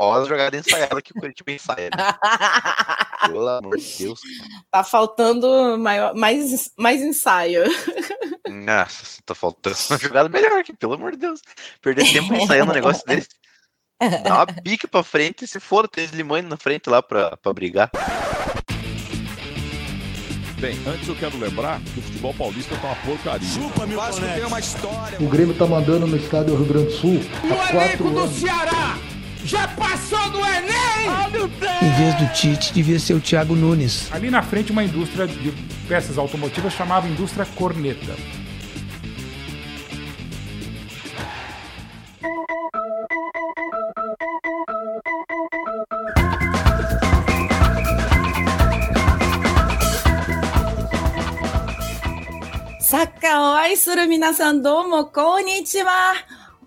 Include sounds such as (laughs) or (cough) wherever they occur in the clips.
Olha a jogada ensaiada que o Curitiba ensaia. Né? Pelo amor de Deus. Tá faltando maior, mais, mais ensaio. Nossa, tá faltando uma jogada melhor aqui, pelo amor de Deus. Perder tempo ensaiando um negócio (laughs) desse. Dá uma bica pra frente e se for, tem limões na frente lá pra, pra brigar. Bem, antes eu quero lembrar que o futebol paulista tá uma porcaria. Chupa, meu Vasco tem uma história. O Grêmio tá mandando no estádio Rio Grande do Sul. O elenco do Ceará já passou do Enem! Em vez do Tite, devia ser o Thiago Nunes. Ali na frente, uma indústria de peças automotivas chamava Indústria Corneta. Sakaoi suru minasan domo konnichiwa.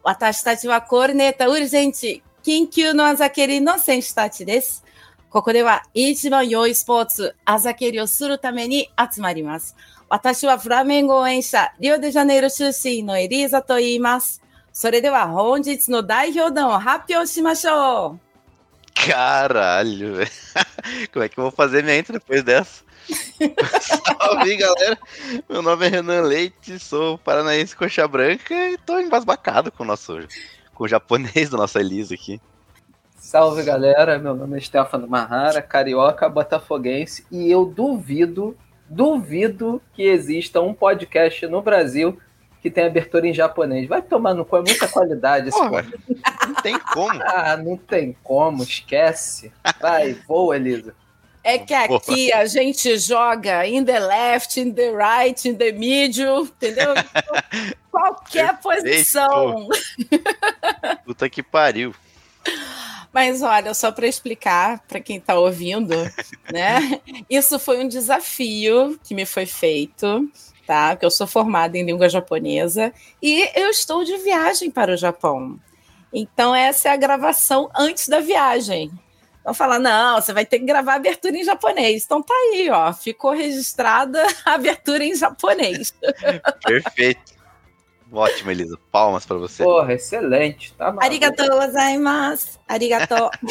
Watashi tachi wa corneta urgente 緊急のあざ蹴りの選手たちです。ここでは一番良いスポーツ、あざ蹴りをするために集まります。私はフラメンゴ応援者、リオデジャネイロ出身のエリーザと言います。それでは本日の代表団を発表しましょう。 Caralho, velho. (laughs) Como é que eu vou fazer minha intro depois dessa? (laughs) Salve, galera. Meu nome é Renan Leite, sou paranaense coxa branca e tô embasbacado com o nosso com o japonês da nossa Elisa aqui. Salve galera, meu nome é Stefano Mahara, carioca botafoguense, e eu duvido, duvido que exista um podcast no Brasil que tenha abertura em japonês. Vai tomar no cu, é muita qualidade esse Porra, podcast. não tem como. Ah, não tem como, esquece. Vai, voa, Elisa. É que aqui a gente joga in the left, in the right, in the middle, entendeu? (laughs) Qualquer posição. Puta que pariu. Mas olha, só para explicar para quem está ouvindo, (laughs) né? Isso foi um desafio que me foi feito, tá? Porque eu sou formada em língua japonesa e eu estou de viagem para o Japão. Então essa é a gravação antes da viagem. Então falar, não, você vai ter que gravar a abertura em japonês. Então tá aí, ó, ficou registrada (laughs) a abertura em japonês. (laughs) Perfeito. Ótimo, Elisa. Palmas pra você. Porra, excelente. Tá maluco. Arigatou gozaimasu. Arigatou. (laughs)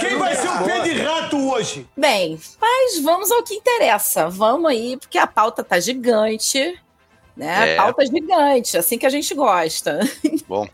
Quem vai ser o pé de rato hoje? Bem, mas vamos ao que interessa. Vamos aí, porque a pauta tá gigante, né? É. A pauta é gigante, assim que a gente gosta. Bom,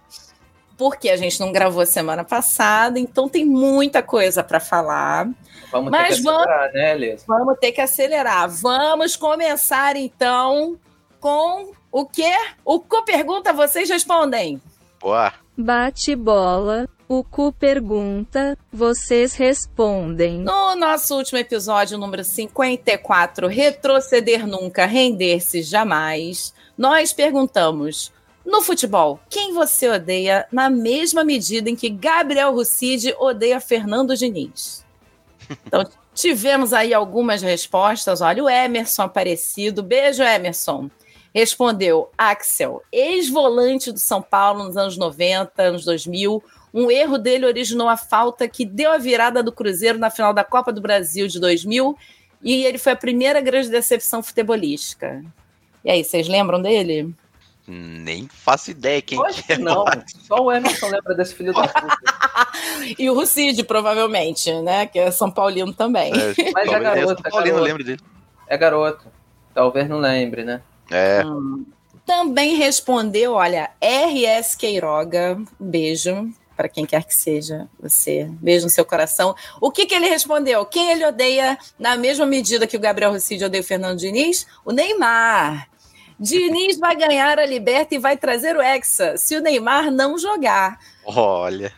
Porque a gente não gravou semana passada, então tem muita coisa para falar. Vamos Mas ter que acelerar, né, Elisa? Vamos ter que acelerar. Vamos começar então com o quê? O que pergunta, vocês respondem. boa. Bate bola, o cu pergunta, vocês respondem. No nosso último episódio, número 54, Retroceder Nunca, Render-se Jamais, nós perguntamos: no futebol, quem você odeia na mesma medida em que Gabriel Rucide odeia Fernando Diniz? (laughs) Então, tivemos aí algumas respostas. Olha, o Emerson Aparecido, beijo, Emerson. Respondeu Axel, ex-volante do São Paulo nos anos 90, anos 2000. Um erro dele originou a falta que deu a virada do Cruzeiro na final da Copa do Brasil de 2000 e ele foi a primeira grande decepção futebolística. E aí, vocês lembram dele? Nem faço ideia quem Hoje que é. não. Só o Emerson lembra desse filho da puta. (laughs) E o Rucide, provavelmente, né? Que é São Paulino também. É, (laughs) Mas é garoto, é Paulino, lembro dele. É garoto. Talvez não lembre, né? É, Também respondeu, olha, RS Queiroga, beijo para quem quer que seja você, beijo no seu coração. O que, que ele respondeu? Quem ele odeia na mesma medida que o Gabriel Rucide odeia o Fernando Diniz? O Neymar. Diniz vai ganhar a Liberta e vai trazer o Hexa se o Neymar não jogar. olha.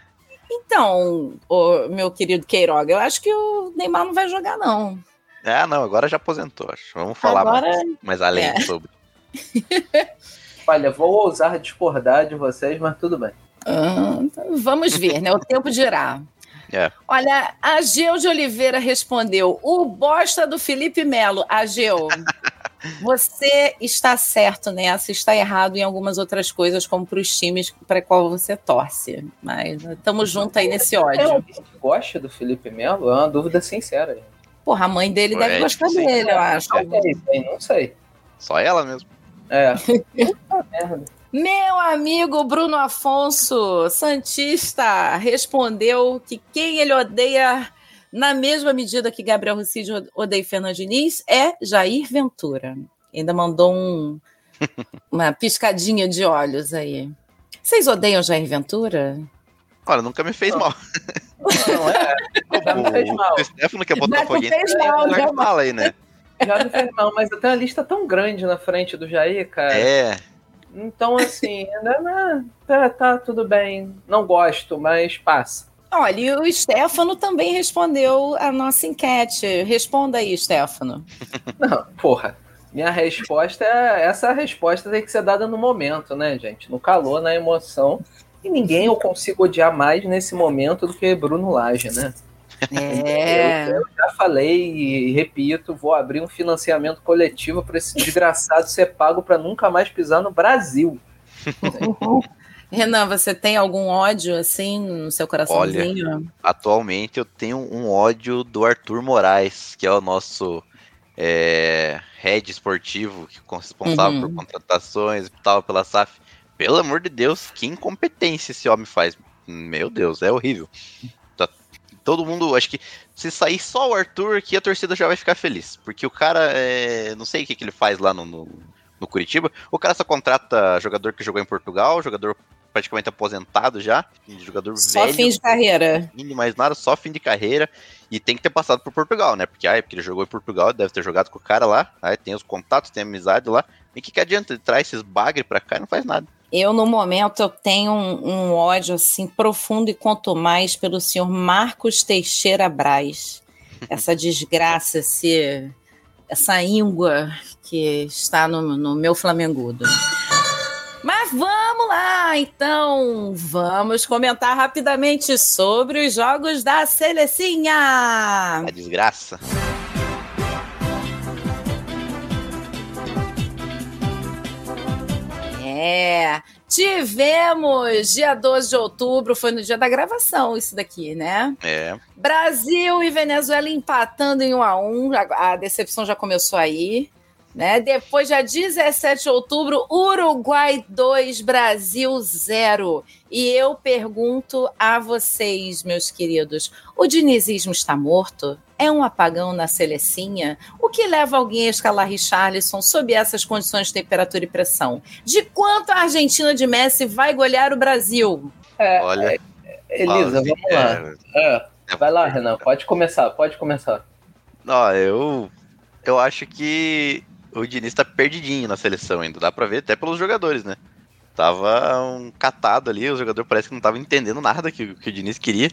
Então, ô, meu querido Queiroga, eu acho que o Neymar não vai jogar, não. Ah, não, agora já aposentou. Acho. Vamos falar Agora- mais, mais além é. sobre. (laughs) Olha, vou ousar discordar de vocês, mas tudo bem. Ah, vamos ver, né? O tempo dirá. (laughs) É. Olha, a Geu de Oliveira respondeu: o bosta do Felipe Melo. Ageu, você está certo nessa, está errado em algumas outras coisas, como para os times para qual você torce. Mas estamos juntos aí nesse Tem ódio. que gosta do Felipe Melo? É uma dúvida sincera. Porra, a mãe dele deve É, gostar sim. dele, eu acho. Talvez, hein? Não sei. Só ela mesmo. É. Puta (laughs) merda. Meu amigo Bruno Afonso, Santista, respondeu que quem ele odeia na mesma medida que Gabriel Rucide odeia Fernando Diniz é Jair Ventura. Ainda mandou um, (laughs) uma piscadinha de olhos aí. Vocês odeiam Jair Ventura? Olha, nunca me fez mal. Não, é. Já me fez mal. O Stefano que é Já te botafoguense. fez mal, não já- fala aí, né? Já me fez mal, mas eu tenho uma lista tão grande na frente do Jair, cara. É. Então, assim, né, né, tá, tá tudo bem. Não gosto, mas passa. Olha, e o Stefano também respondeu a nossa enquete. Responda aí, Stefano. (laughs) Não, porra. Minha resposta é. Essa resposta tem que ser dada no momento, né, gente? No calor, na emoção. E ninguém eu consigo odiar mais nesse momento do que Bruno Lage, né? É. Eu, eu já falei e repito, vou abrir um financiamento coletivo para esse desgraçado ser pago para nunca mais pisar no Brasil. (laughs) Renan, você tem algum ódio assim no seu coraçãozinho? Atualmente eu tenho um ódio do Arthur Moraes, que é o nosso é, head esportivo, que é responsável Uhum. por contratações e tal, pela SAF. Pelo amor de Deus, que incompetência esse homem faz. Meu Deus, é horrível. Tá- todo mundo, acho que se sair só o Arthur aqui, a torcida já vai ficar feliz. Porque o cara, é, não sei o que, que ele faz lá no, no, no Curitiba. O cara só contrata jogador que jogou em Portugal, jogador praticamente aposentado já, jogador Só velho fim de carreira. fim de mais nada, só fim de carreira. E tem que ter passado por Portugal, né? Porque, ah, porque ele jogou em Portugal, deve ter jogado com o cara lá. Aí tem os contatos, tem amizade lá. E o que, que adianta? Ele traz esses bagre pra cá e não faz nada. Eu, no momento, eu tenho um, um ódio assim profundo e quanto mais pelo senhor Marcos Teixeira Braz. Essa desgraça, esse, essa íngua que está no, no meu Flamengudo. Vamos lá, então. Vamos comentar rapidamente sobre os jogos da Selecinha. A desgraça. É, tivemos dia 12 de outubro, foi no dia da gravação isso daqui, né? É. Brasil e Venezuela empatando em 1 a 1 a a decepção já começou aí. Né? Depois, dia 17 de outubro, Uruguai 2, Brasil 0. E eu pergunto a vocês, meus queridos: o dinizismo está morto? É um apagão na selecinha? O que leva alguém a escalar Richarlison sob essas condições de temperatura e pressão? De quanto a Argentina de Messi vai golear o Brasil? É, Olha. Elisa, Fala, vamos lá. É, é, vai lá, Renan, pode começar, pode começar. Ó, eu. Eu acho que o Diniz tá perdidinho na seleção ainda. Dá pra ver até pelos jogadores, né? Tava um catado ali, o jogador parece que não tava entendendo nada que, que o Diniz queria.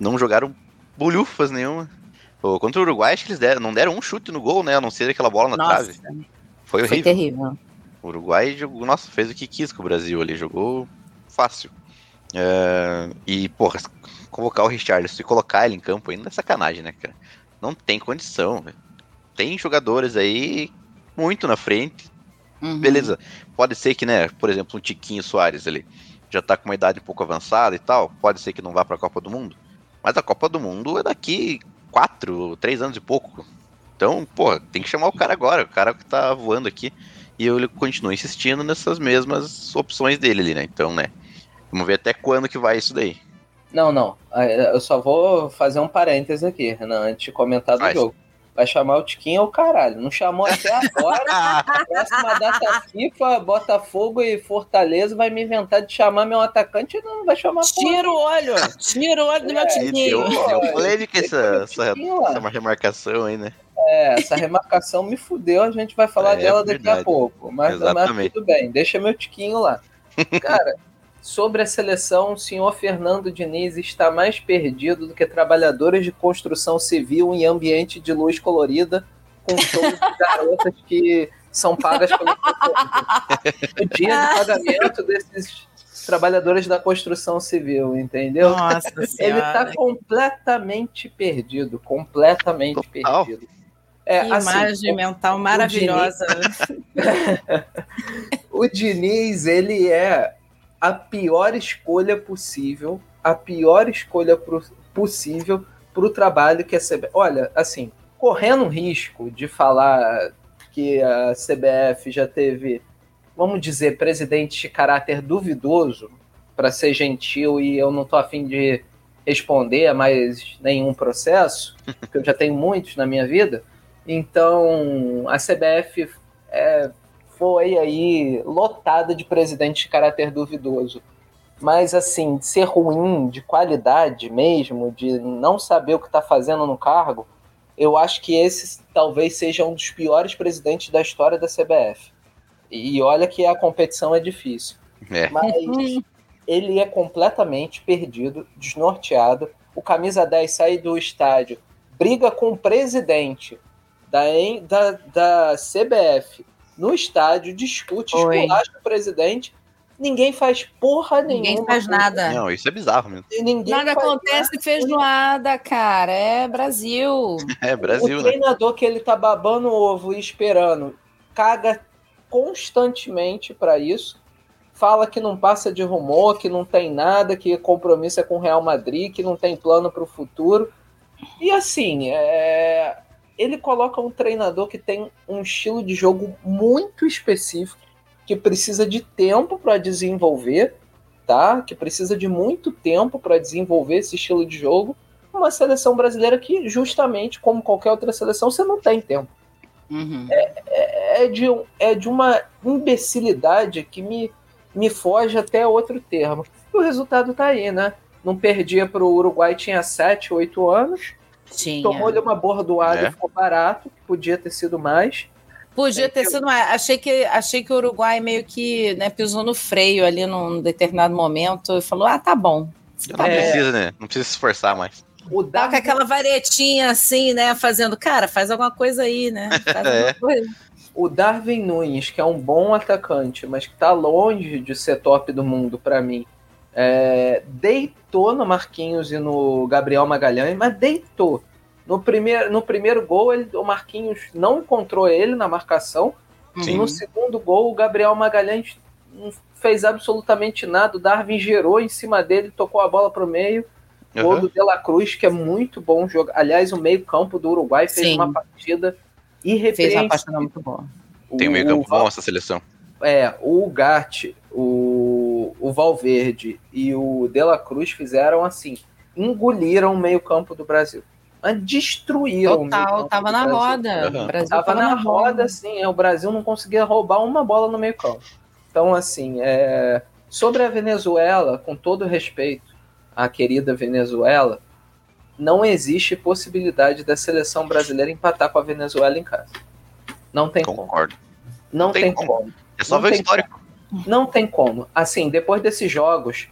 Não jogaram bolhufas nenhuma. Pô, contra o Uruguai, acho que eles deram- não deram um chute no gol, né? A não ser aquela bola na Nossa, trave. Foi foi horrível. terrível. O Uruguai jogou, nossa, fez o que quis com o Brasil ali, jogou fácil. É, e, porra, convocar o Richarlison e colocar ele em campo ainda é sacanagem, né, cara? Não tem condição, velho. Tem jogadores aí muito na frente. Uhum. Beleza, pode ser que, né, por exemplo, um Tiquinho Soares ali já tá com uma idade um pouco avançada e tal. Pode ser que não vá pra Copa do Mundo. Mas a Copa do Mundo é daqui quatro, três anos e pouco. Então, pô, tem que chamar o cara agora, o cara que tá voando aqui. E eu continuo insistindo nessas mesmas opções dele ali, né? Então, né? Vamos ver até quando que vai isso daí. Não, não. Eu só vou fazer um parênteses aqui, Renan, antes de comentar do Faz. jogo. Vai chamar o Tiquinho ao caralho. Não chamou até agora. (laughs) Próxima data FIFA, Botafogo e Fortaleza vai me inventar de chamar meu atacante e não vai chamar. Tira o olho, tira o olho do meu É, deu, tiquinho. deu polêmica essa, essa, lá. essa remarcação aí, né? É, essa remarcação me fudeu, a gente vai falar É, dela daqui verdade. a pouco. Mas, mas tudo bem, deixa meu tiquinho lá. Cara, (laughs) sobre a seleção, o senhor Fernando Diniz está mais perdido do que trabalhadores de construção civil em ambiente de luz colorida, com shows de (laughs) garotas que são pagas pelo (laughs) o dia de pagamento desses trabalhadores da construção civil, entendeu? Nossa Ele senhora. tá completamente perdido, completamente Total. perdido. É, que assim, imagem mental maravilhosa. (laughs) o Diniz, ele é a pior escolha possível, a pior escolha pro- possível para o trabalho que a CBF. Olha, assim, correndo um risco de falar que a CBF já teve vamos dizer, presidente de caráter duvidoso, para ser gentil, e eu não estou afim de responder a mais nenhum processo, (laughs) porque eu já tenho muitos na minha vida. Então, a CBF é, foi aí lotada de presidente de caráter duvidoso. Mas, assim, de ser ruim, de qualidade mesmo, de não saber o que está fazendo no cargo, eu acho que esse talvez seja um dos piores presidentes da história da CBF. E olha que a competição é difícil. É. Mas ele é completamente perdido, desnorteado. O camisa 10 sai do estádio, briga com o presidente da, da, da CBF no estádio, discute, Oi. esculacha o presidente. Ninguém faz porra nenhuma. Ninguém faz nada. Não, isso é bizarro mesmo. E ninguém Nada acontece feijoada, cara. É Brasil. (laughs) É Brasil, o né? treinador que ele tá babando o ovo e esperando caga constantemente para isso. Fala que não passa de rumor, que não tem nada, que compromisso é com o Real Madrid, que não tem plano para o futuro. E assim, é, ele coloca um treinador que tem um estilo de jogo muito específico, que precisa de tempo para desenvolver, tá? Que precisa de muito tempo para desenvolver esse estilo de jogo. Uma seleção brasileira que, justamente como qualquer outra seleção, você não tem tempo. Uhum. É de, um- é de uma imbecilidade que me, me foge até outro termo. E o resultado tá aí, né? Não perdia para o Uruguai, tinha 7, 8 anos. Tinha. Tomou-lhe uma bordoada É. e ficou barato, que podia ter sido mais. Podia ter sido mais. Achei que, achei que o Uruguai meio que né, pisou no freio ali num determinado momento e falou: ah, tá bom. Não É. precisa, né? Não precisa se esforçar mais. O Tá com Darwin, aquela varetinha assim, né? Fazendo, cara, faz alguma coisa aí, né? Faz (laughs) É. coisa. o Darwin Nunes, que é um bom atacante, mas que tá longe de ser top do mundo para mim, é, deitou no Marquinhos e no Gabriel Magalhães, mas deitou. No primeiro, no primeiro gol, ele, o Marquinhos não encontrou ele na marcação. Sim. No segundo gol, o Gabriel Magalhães não fez absolutamente nada. O Darwin gerou em cima dele, tocou a bola pro meio. Gol Aham. do De La Cruz, que é muito bom jogo. Aliás, o meio-campo do Uruguai fez Sim. uma partida Fez uma irrepreensível. partida muito boa. Tem um meio campo bom essa seleção. É, o Gatti, o, o Valverde e o De La Cruz fizeram assim, engoliram o meio-campo do Brasil. Mas destruíram o Total, meio-campo tava do na Brasil. roda. O Brasil Tava, na, roda, assim, é, o Brasil não conseguia roubar uma bola no meio-campo. Então, assim, é, sobre a Venezuela, com todo respeito à querida Venezuela, não existe possibilidade da seleção brasileira empatar com a Venezuela em casa. Não tem como. Concordo. Não tem tem como. como. É só Não ver o histórico. Não tem como. Assim, depois desses jogos,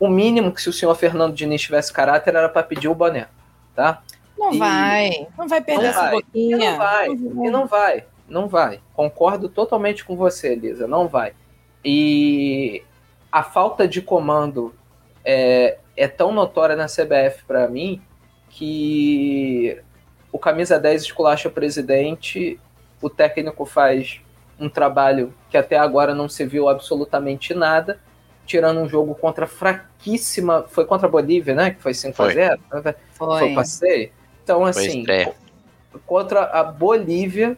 o mínimo que se o senhor Fernando Diniz tivesse caráter era para pedir o boné, tá? Não E- vai. Não vai perder Não essa vai. E boquinha. não vai. E não vai. Não vai. Concordo totalmente com você, Elisa. Não vai. E a falta de comando é, é tão notória na CBF para mim que o camisa 10 esculacha o presidente, o técnico faz um trabalho que até agora não se viu absolutamente nada, tirando um jogo contra fraquíssima, foi contra a Bolívia, né, que foi 5 a Foi. 0, foi Foi. passeio. Então Foi assim, estreia. contra a Bolívia,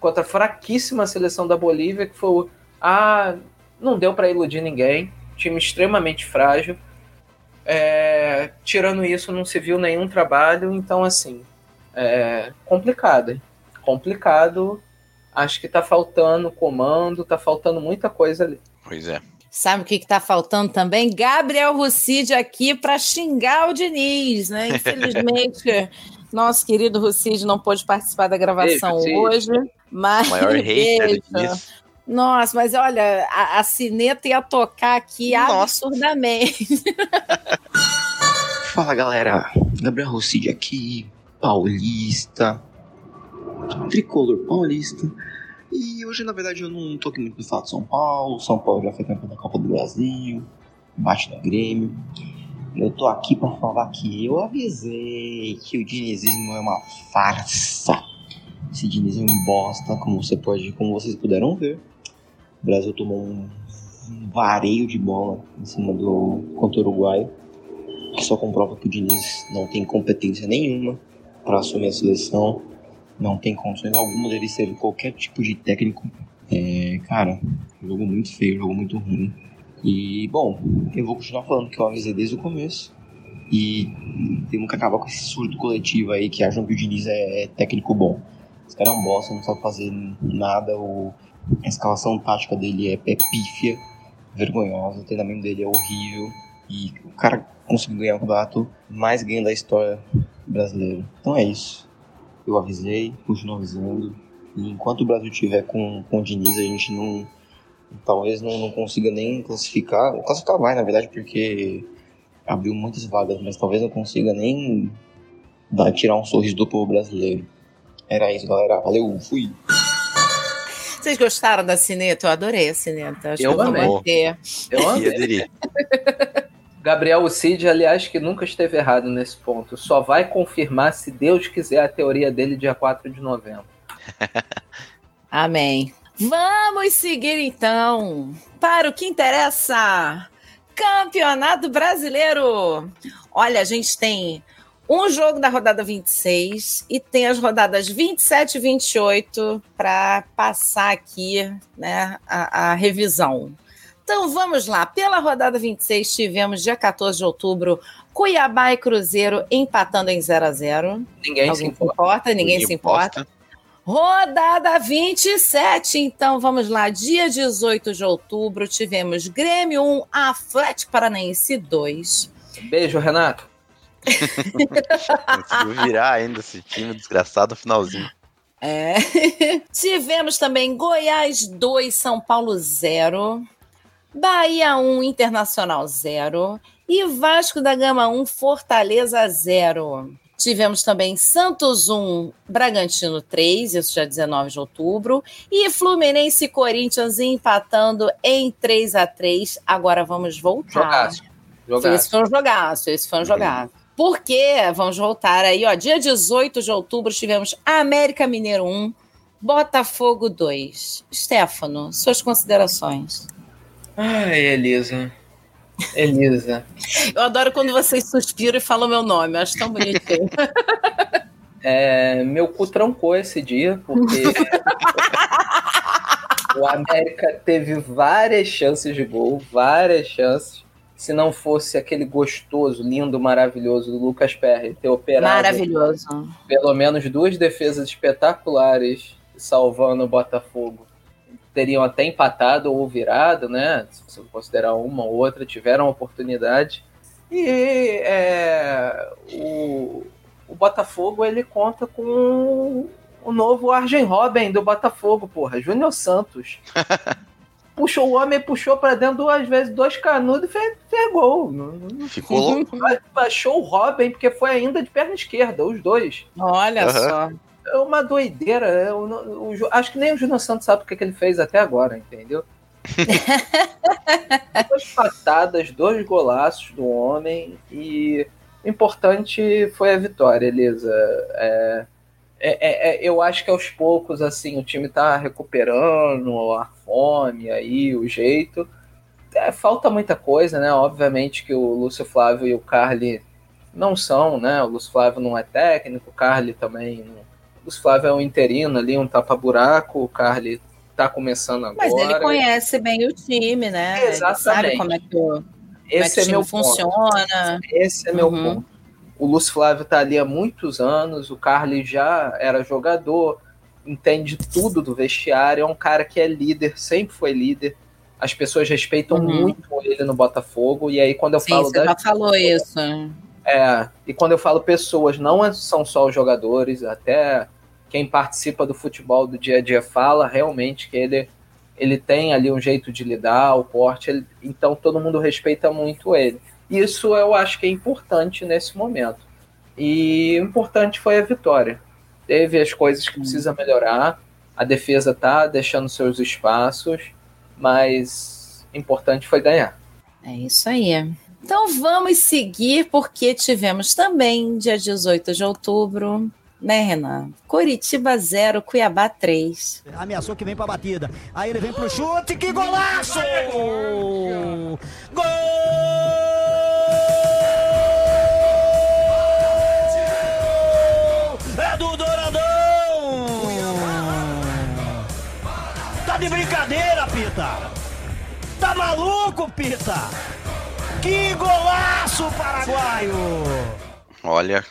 contra a fraquíssima seleção da Bolívia, que foi o- ah, não deu para iludir ninguém, time extremamente frágil. É, tirando isso, não se viu nenhum trabalho, então assim, é complicado, hein? complicado. Acho que tá faltando comando, tá faltando muita coisa ali. Pois é. Sabe o que, que tá faltando também? Gabriel Rucide aqui para xingar o Diniz, né? Infelizmente, (laughs) nosso querido Rucide não pôde participar da gravação Beijo, hoje. Mas O maior (laughs) hater. Nossa, mas olha, a, a sineta ia tocar aqui Nossa. absurdamente. (laughs) Fala galera, Gabriel Rossidi aqui, paulista, tricolor paulista. E hoje na verdade eu não tô aqui muito no fato de São Paulo. São Paulo já foi campeão da Copa do Brasil, bate da Grêmio. Eu tô aqui pra falar que eu avisei que o dinizismo é uma farsa. Esse dinizismo é bosta, como você pode, como vocês puderam ver. O Brasil tomou um vareio de bola em cima do contra o Uruguai que só comprova que o Diniz não tem competência nenhuma para assumir a seleção, não tem condições alguma dele ser qualquer tipo de técnico É, cara, jogo muito feio, jogo muito ruim. E, bom, eu vou continuar falando que eu avisei desde o começo. E temos que acabar com esse surto coletivo aí que acham que o Diniz é, é técnico bom. Esse cara é um bosta, não sabe fazer nada. O, a escalação tática dele é, é pífia, vergonhosa. O treinamento dele é horrível. E o cara conseguiu ganhar o campeonato mais ganho da história brasileira. Então é isso. Eu avisei, continuo avisando. E enquanto o Brasil tiver com, com o Diniz, a gente não. Talvez não, não consiga nem classificar. Classificar vai, na verdade, porque abriu muitas vagas, mas talvez não consiga nem dar, tirar um sorriso do povo brasileiro. Era isso, galera. Valeu, fui. Vocês gostaram da cineta? Eu adorei a cineta. Acho Eu que vou amei. manter. Eu amei. aderir. (laughs) Gabriel Cid, aliás, que nunca esteve errado nesse ponto. Só vai confirmar, se Deus quiser, a teoria dele dia 4 de novembro. (laughs) Amém. Vamos seguir então para o que interessa. Campeonato Brasileiro. Olha, a gente tem um jogo da rodada 26 e tem as rodadas 27 e 28 para passar aqui né, a, a revisão. Então vamos lá. Pela rodada 26, tivemos dia 14 de outubro Cuiabá e Cruzeiro empatando em 0 a 0 Ninguém se Alguém se importa. importa? Ninguém se importa. Rodada 27, então vamos lá. Dia 18 de outubro, tivemos Grêmio 1, Atlético Paranaense 2. Beijo, Renato. Conseguiu virar ainda esse time desgraçado no finalzinho. É. (laughs) tivemos também Goiás 2, São Paulo 0. Bahia 1, Internacional 0. E Vasco da Gama 1, Fortaleza 0. Tivemos também Santos 1, Bragantino 3, isso já 19 de outubro. E Fluminense e Corinthians empatando em 3 a 3 Agora vamos voltar. Jogaço. Jogaço. Esse foi um jogaço, esse foi um jogaço. Porque, vamos voltar aí, ó, dia 18 de outubro tivemos América Mineiro 1, Botafogo 2. Stefano, suas considerações. Ai, Elisa. Elisa. Eu adoro quando vocês suspiram e falam meu nome, eu acho tão bonitinho. (laughs) É, meu cu trancou esse dia, porque (laughs) o América teve várias chances de gol, várias chances. Se não fosse aquele gostoso, lindo, maravilhoso do Lucas Perry ter operado Maravilhoso. pelo menos duas defesas espetaculares salvando o Botafogo. Teriam até empatado ou virado, né? Se você considerar uma ou outra, tiveram oportunidade. E é, o, o Botafogo ele conta com o novo Arjen Robben do Botafogo, porra, Júnior Santos. (laughs) puxou o homem, puxou para dentro duas vezes, dois canudos e fez, fez gol. Ficou louco. (laughs) Baixou o Robin, porque foi ainda de perna esquerda, os dois. Olha Aham. só. É uma doideira. é, o- o Ju- acho que nem o Júnior Santos sabe o que, que ele fez até agora, entendeu? (laughs) duas patadas, dois golaços do homem e o importante foi a vitória, Elisa. É, é- é- é- eu acho que aos poucos assim o time tá recuperando a fome aí, o jeito. É, falta muita coisa, né? Obviamente que o Lúcio Flávio e o Carly não são, né? O Lúcio Flávio não é técnico, o Carly também. Não... O Flávio é um interino ali, um tapa-buraco, o Carly tá começando agora. Mas ele conhece bem o time, né? Ele sabe Exatamente. como é que o, como é Esse que o é time meu ponto. funciona. Esse é meu Uhum. ponto. O Lúcio Flávio tá ali há muitos anos, o Carly já era jogador, entende tudo do vestiário, é um cara que é líder, sempre foi líder. As pessoas respeitam Uhum. muito ele no Botafogo, e aí quando eu Sim, falo você já falou isso. É, e quando eu falo pessoas, não é- são só os jogadores, até quem participa do futebol do dia a dia fala realmente que ele, ele tem ali um jeito de lidar, o porte, ele- então todo mundo respeita muito ele. Isso eu acho que é importante nesse momento. E importante foi a vitória. Teve as coisas que precisa melhorar, a defesa tá deixando seus espaços, mas importante foi ganhar. É isso aí. Então vamos seguir, porque tivemos também, dia 18 de outubro, né, Renan? Curitiba 0, Cuiabá 3. Ameaçou que vem pra batida. Aí ele vem pro chute, que golaço! Gol! É do Douradão! Tá de brincadeira! maluco, Pita? Que golaço paraguaio! Olha,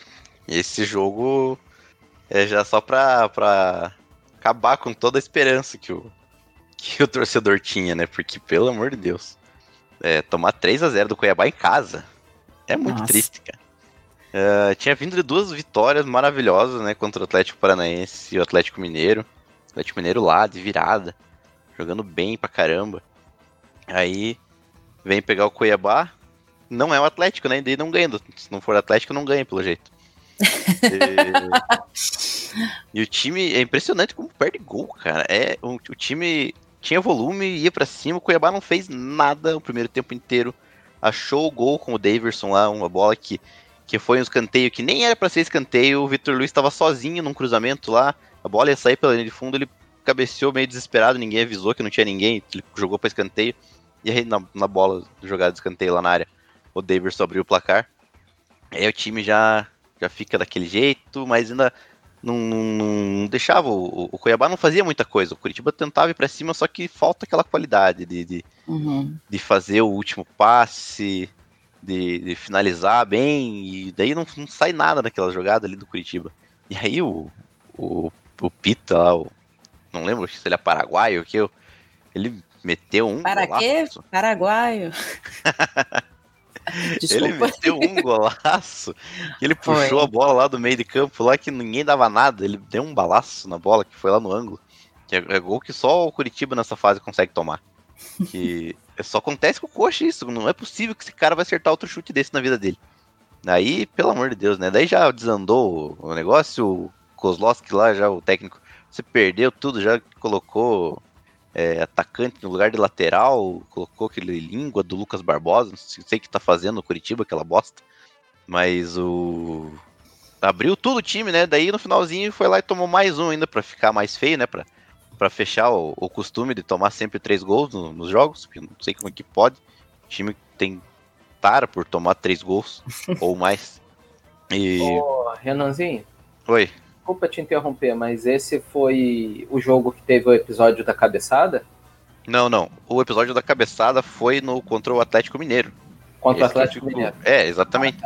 esse jogo é já só pra, pra acabar com toda a esperança que o, que o torcedor tinha, né? Porque, pelo amor de Deus, é, tomar 3 a 0 do Cuiabá em casa é muito Nossa. triste, cara. É, tinha vindo de duas vitórias maravilhosas, né? Contra o Atlético Paranaense e o Atlético Mineiro. O Atlético Mineiro lá, de virada, jogando bem pra caramba. Aí vem pegar o Cuiabá, não é o Atlético, né? E daí não ganha. Se não for Atlético, não ganha, pelo jeito. E, (laughs) e o time é impressionante como perde gol, cara. É, o, o time tinha volume, ia pra cima, o Cuiabá não fez nada o primeiro tempo inteiro. Achou o gol com o Daverson lá, uma bola que, que foi um escanteio que nem era pra ser escanteio. O Vitor Luiz estava sozinho num cruzamento lá, a bola ia sair pela linha de fundo, ele cabeceou meio desesperado, ninguém avisou que não tinha ninguém, ele jogou pra escanteio. E aí na, na bola, jogada de escanteio lá na área, o Daverson abriu o placar. Aí o time já, já fica daquele jeito, mas ainda não, não- não deixava. O, o Cuiabá não fazia muita coisa. O Curitiba tentava ir pra cima, só que falta aquela qualidade de, de, Uhum. de fazer o último passe, de, de finalizar bem, e daí não, não sai nada daquela jogada ali do Curitiba. E aí o, o, o Pita lá, o, não lembro se ele é paraguaio ou que eu, ele meteu um Para quê? golaço. (laughs) (laughs) Ele meteu um golaço. e ele puxou Foi. a bola lá do meio de campo, lá que ninguém dava nada. Ele deu um balaço na bola que foi lá no ângulo. Que é, é gol que só o Curitiba nessa fase consegue tomar. Que (laughs) só acontece com o Coxa isso. Não é possível que esse cara vai acertar outro chute desse na vida dele. Aí, pelo amor de Deus, né? Daí já desandou o negócio. O Kozlowski lá, já o técnico, você perdeu tudo, já colocou é, atacante no lugar de lateral, colocou aquele língua do Lucas Barbosa, não sei sei o que tá fazendo no Curitiba, aquela bosta. Mas o. Abriu tudo o time, né? Daí no finalzinho foi lá e tomou mais um ainda pra ficar mais feio, né? Pra, pra fechar o, o costume de tomar sempre três gols no- nos jogos, porque não sei como é que pode. O time tem tara por tomar três gols (laughs) ou mais. E. Ô, Renanzinho, Oi. Desculpa te interromper, mas esse foi o jogo que teve o episódio da cabeçada? Não, não. O episódio da cabeçada foi no contra o Atlético Mineiro. Contra o Atlético eu fico- Mineiro. É, exatamente.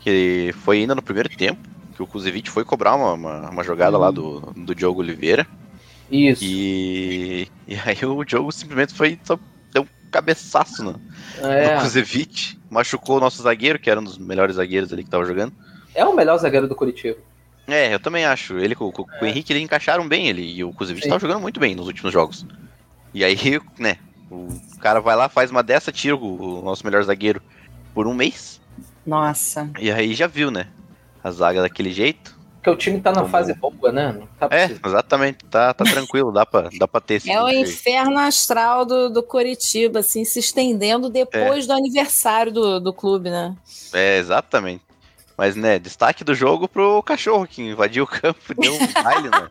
Que foi ainda no primeiro tempo, que o Kuzevic foi cobrar uma, uma, uma jogada lá do, do Diogo Oliveira. Isso. E, e aí o Diogo simplesmente foi, só deu um cabeçaço no, É. no Kuzevic. Machucou o nosso zagueiro, que era um dos melhores zagueiros ali que tava jogando. É o melhor zagueiro do Curitiba. É, eu também acho. Ele com, com- com o Henrique eles encaixaram bem ele. E o Kuzevic tava jogando muito bem nos últimos jogos. E aí, né, o cara vai lá, faz uma dessa, tira o, o nosso melhor zagueiro por um mês. Nossa. E aí já viu, né? A zaga daquele jeito. Porque o time tá na Tomou. fase boa, né? Não tá É, exatamente. Tá, tá tranquilo, dá pra, dá pra ter esse. É o inferno astral do, do Curitiba, assim, se estendendo depois do aniversário do, do clube, né? É, exatamente. Mas, né, destaque do jogo pro cachorro que invadiu o campo, deu um (laughs) baile né,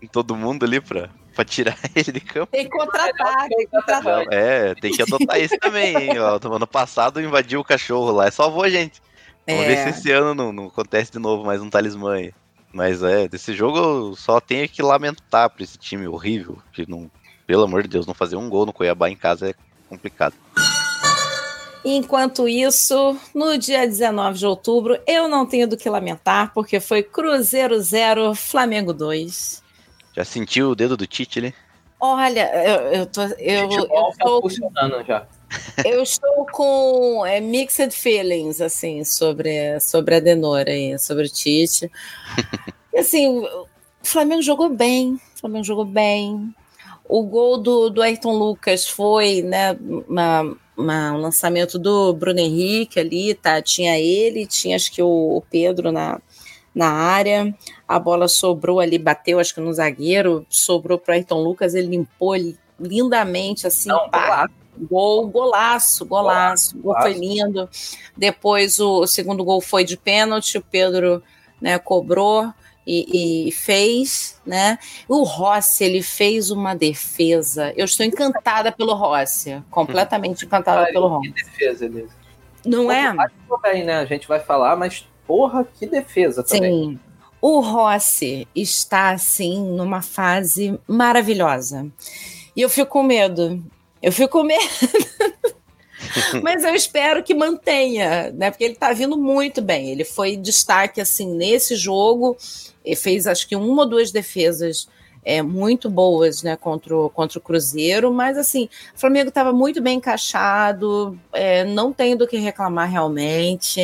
em todo mundo ali pra, pra tirar (laughs) ele de campo. Tem que contratar, tem que contratar. É, tem que adotar isso também, hein? Ó, no ano passado invadiu o cachorro lá, é salvou a gente. Vamos ver É. se esse ano não, não acontece de novo mais um talismã aí. Mas é, desse jogo eu só tenho que lamentar pra esse time horrível, que não, pelo amor de Deus, não fazer um gol no Cuiabá em casa é complicado. Enquanto isso, no dia 19 de outubro, eu não tenho do que lamentar, porque foi Cruzeiro 0, Flamengo 2. Já sentiu o dedo do Tite ali? Olha, eu, eu tô. Eu, tá tô funcionando já. (laughs) eu estou com é, mixed feelings, assim, sobre, sobre a Denora aí, sobre o Tite. (laughs) E, assim, o Flamengo jogou bem, o Flamengo jogou bem. O gol do, do Ayrton Lucas foi, né, uma, uma- um lançamento do Bruno Henrique ali, tá? Tinha ele, tinha acho que o, o Pedro na, na área. A bola sobrou ali, bateu, acho que no zagueiro, sobrou para Ayrton Lucas, ele limpou ele lindamente, assim, Não, pá, Gol, golaço, golaço. Gol foi lindo. Depois o, o segundo gol foi de pênalti, o Pedro né, cobrou e, e fez, né? O Rossi, ele fez uma defesa. Eu estou encantada pelo Rossi, completamente encantada pelo Rossi. Que defesa dele. Não é? Bem, né? A gente vai falar, mas porra, que defesa também. Sim. O Rossi está, assim, numa fase maravilhosa. E eu fico com medo. Eu fico com medo. (laughs) (laughs) Mas eu espero que mantenha, né? Porque ele tá vindo muito bem. Ele foi destaque assim nesse jogo, e fez acho que uma ou duas defesas é, muito boas né, contra, o, contra o Cruzeiro, mas assim, o Flamengo estava muito bem encaixado, é, não tem do que reclamar realmente.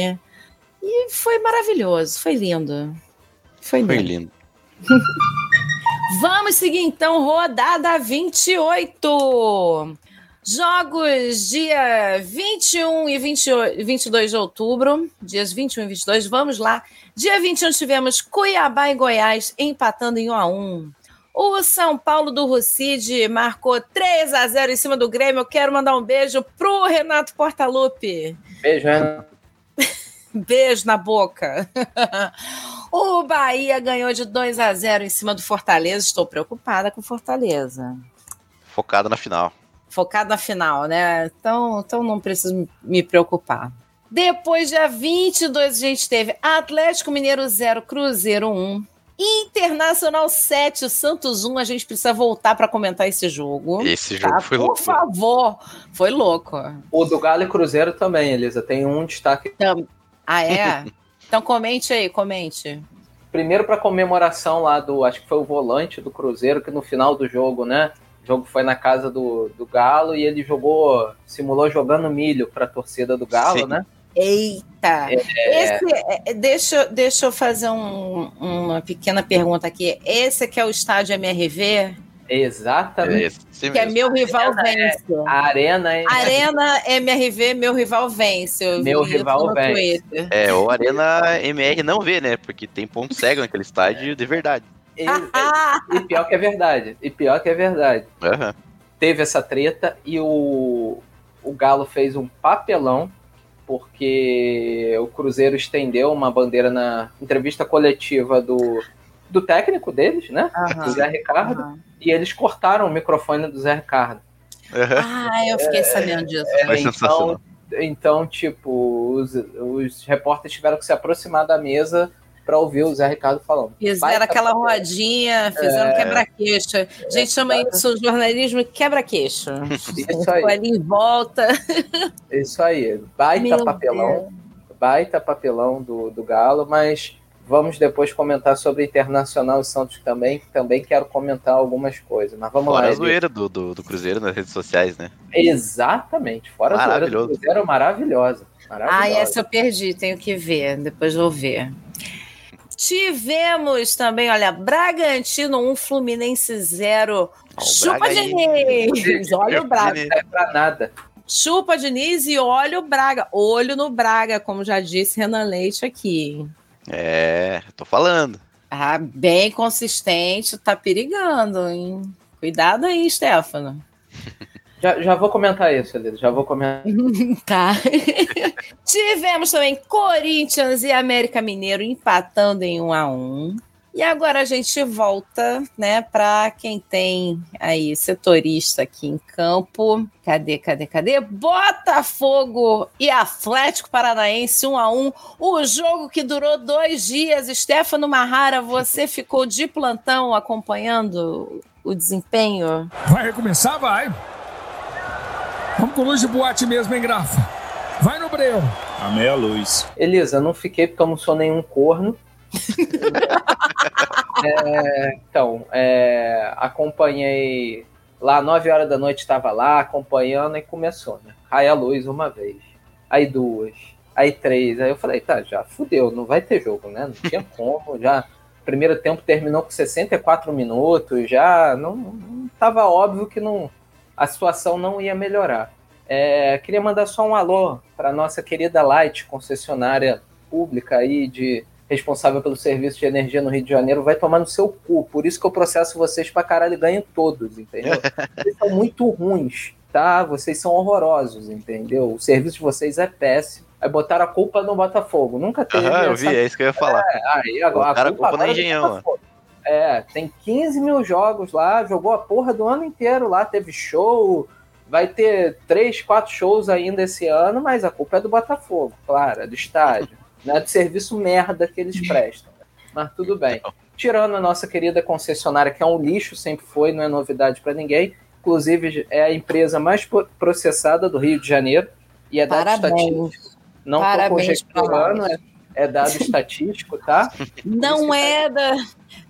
E foi maravilhoso, foi lindo. Foi lindo. Foi (laughs) lindo. Vamos seguir então, rodada 28. Jogos dia 21 e 28, 22 de outubro, dias 21 e 22, vamos lá. Dia 21 tivemos Cuiabá e Goiás empatando em 1 a 1. O São Paulo do Rucide marcou 3 a 0 em cima do Grêmio. Eu quero mandar um beijo pro Renato Portaluppi. Beijo, Renato. (laughs) beijo na boca. (laughs) o Bahia ganhou de 2 a 0 em cima do Fortaleza. Estou preocupada com Fortaleza. Focado na final. Focado na final, né? Então, então não preciso me preocupar. Depois, dia 22, a gente teve Atlético Mineiro 0, Cruzeiro 1. Internacional 7, Santos 1. A gente precisa voltar para comentar esse jogo. Esse jogo tá? foi Por louco. favor. Foi louco. O do Galo e Cruzeiro também, Elisa. Tem um destaque. Então, ah, é? (laughs) então comente aí, comente. Primeiro para comemoração lá do, acho que foi o volante do Cruzeiro, que no final do jogo, né? O jogo foi na casa do, do Galo e ele jogou, simulou jogando milho para a torcida do Galo, Sim. né? Eita! É, Esse, é, deixa, deixa eu fazer um- uma pequena pergunta aqui. Esse que é o estádio MRV, exatamente. Esse que é mesmo. meu rival Arena é- vence. A Arena é Arena MRV, meu rival vence. Eu Meu rival vence. Twitter. É, o Arena MR não vê, né? Porque tem ponto cego naquele estádio de verdade. E, e pior que é verdade. E pior que é verdade. Aham. Teve essa treta e o, o Galo fez um papelão porque o Cruzeiro estendeu uma bandeira na entrevista coletiva do, do técnico deles, né? Aham, Do Zé Ricardo. aham. E eles cortaram o microfone do Zé Ricardo. Ah, eu fiquei sabendo disso. Foi então, sensacional. então, tipo, os, os repórteres tiveram que se aproximar da mesa para ouvir o Zé Ricardo falando. Fizeram aquela papel. rodinha, fizeram É. quebra-queixo. A gente chama isso de jornalismo quebra-queixo. Isso aí, ali em volta. isso aí. Baita Meu papelão. Baita papelão do, do Galo, mas vamos depois comentar sobre Internacional e Santos também, que também quero comentar algumas coisas. Mas vamos Fora lá. a Edu. zoeira do, do, do Cruzeiro nas redes sociais, né? Exatamente. Fora a zoeira do Maravilhoso. Cruzeiro, maravilhosa. maravilhosa. Ah, essa eu perdi, tenho que ver, depois vou ver. Tivemos também, olha, Bragantino 1, Fluminense 0. Ó, o Chupa, Braga aí. Diniz! Olha o Braga. Não é pra nada. Chupa, Diniz, e olha o Braga. Olho no Braga, como já disse Renan Leite aqui. É, tô falando. Ah, bem consistente, tá perigando, hein? Cuidado aí, Stefano. (laughs) Já, já vou comentar isso, Elisa. Já vou comentar. (laughs) Tá. (laughs) Tivemos também Corinthians e América Mineiro empatando em 1 a 1. E agora a gente volta, né, para quem tem aí setorista aqui em campo. Cadê, cadê, cadê? Botafogo e Atlético Paranaense 1 a 1. O jogo que durou dois dias. Stefano Marrara, você ficou de plantão acompanhando o desempenho? Vai recomeçar? Vai. Vamos com luz de boate mesmo, hein, Grafa? Vai no breu. A meia luz. Elisa, eu não fiquei porque eu não sou nenhum corno. (laughs) É, então, é, acompanhei lá, 9 horas da noite, estava lá acompanhando e começou, né? Cai a luz uma vez, aí duas, aí três. Aí eu falei, tá, já fudeu, não vai ter jogo, né? Não tinha (laughs) como, já. Primeiro tempo terminou com 64 minutos, já não, não tava óbvio que não, a situação não ia melhorar. É, queria mandar só um alô para nossa querida Light, concessionária pública aí de responsável pelo serviço de energia no Rio de Janeiro, vai tomar no seu cu. Por isso que eu processo vocês pra caralho e ganho todos, entendeu? (laughs) Vocês são muito ruins, tá? Vocês são horrorosos, entendeu? O serviço de vocês é péssimo. Aí botaram a culpa no Botafogo. Nunca teve Aham, eu vi, é isso que eu ia falar. Aí agora Botaram a culpa no agora é Engenhão. É, tem 15 mil jogos lá, jogou a porra do ano inteiro lá, teve show, vai ter três, quatro shows ainda esse ano, mas a culpa é do Botafogo, claro, é do estádio. (laughs) Não é do serviço merda que eles prestam. Mas tudo bem. Tirando a nossa querida concessionária, que é um lixo, sempre foi, não é novidade para ninguém. Inclusive, é a empresa mais processada do Rio de Janeiro. E é dado Parabéns. estatístico. Não pra conjecturando, é, é dado estatístico, tá? Não é da.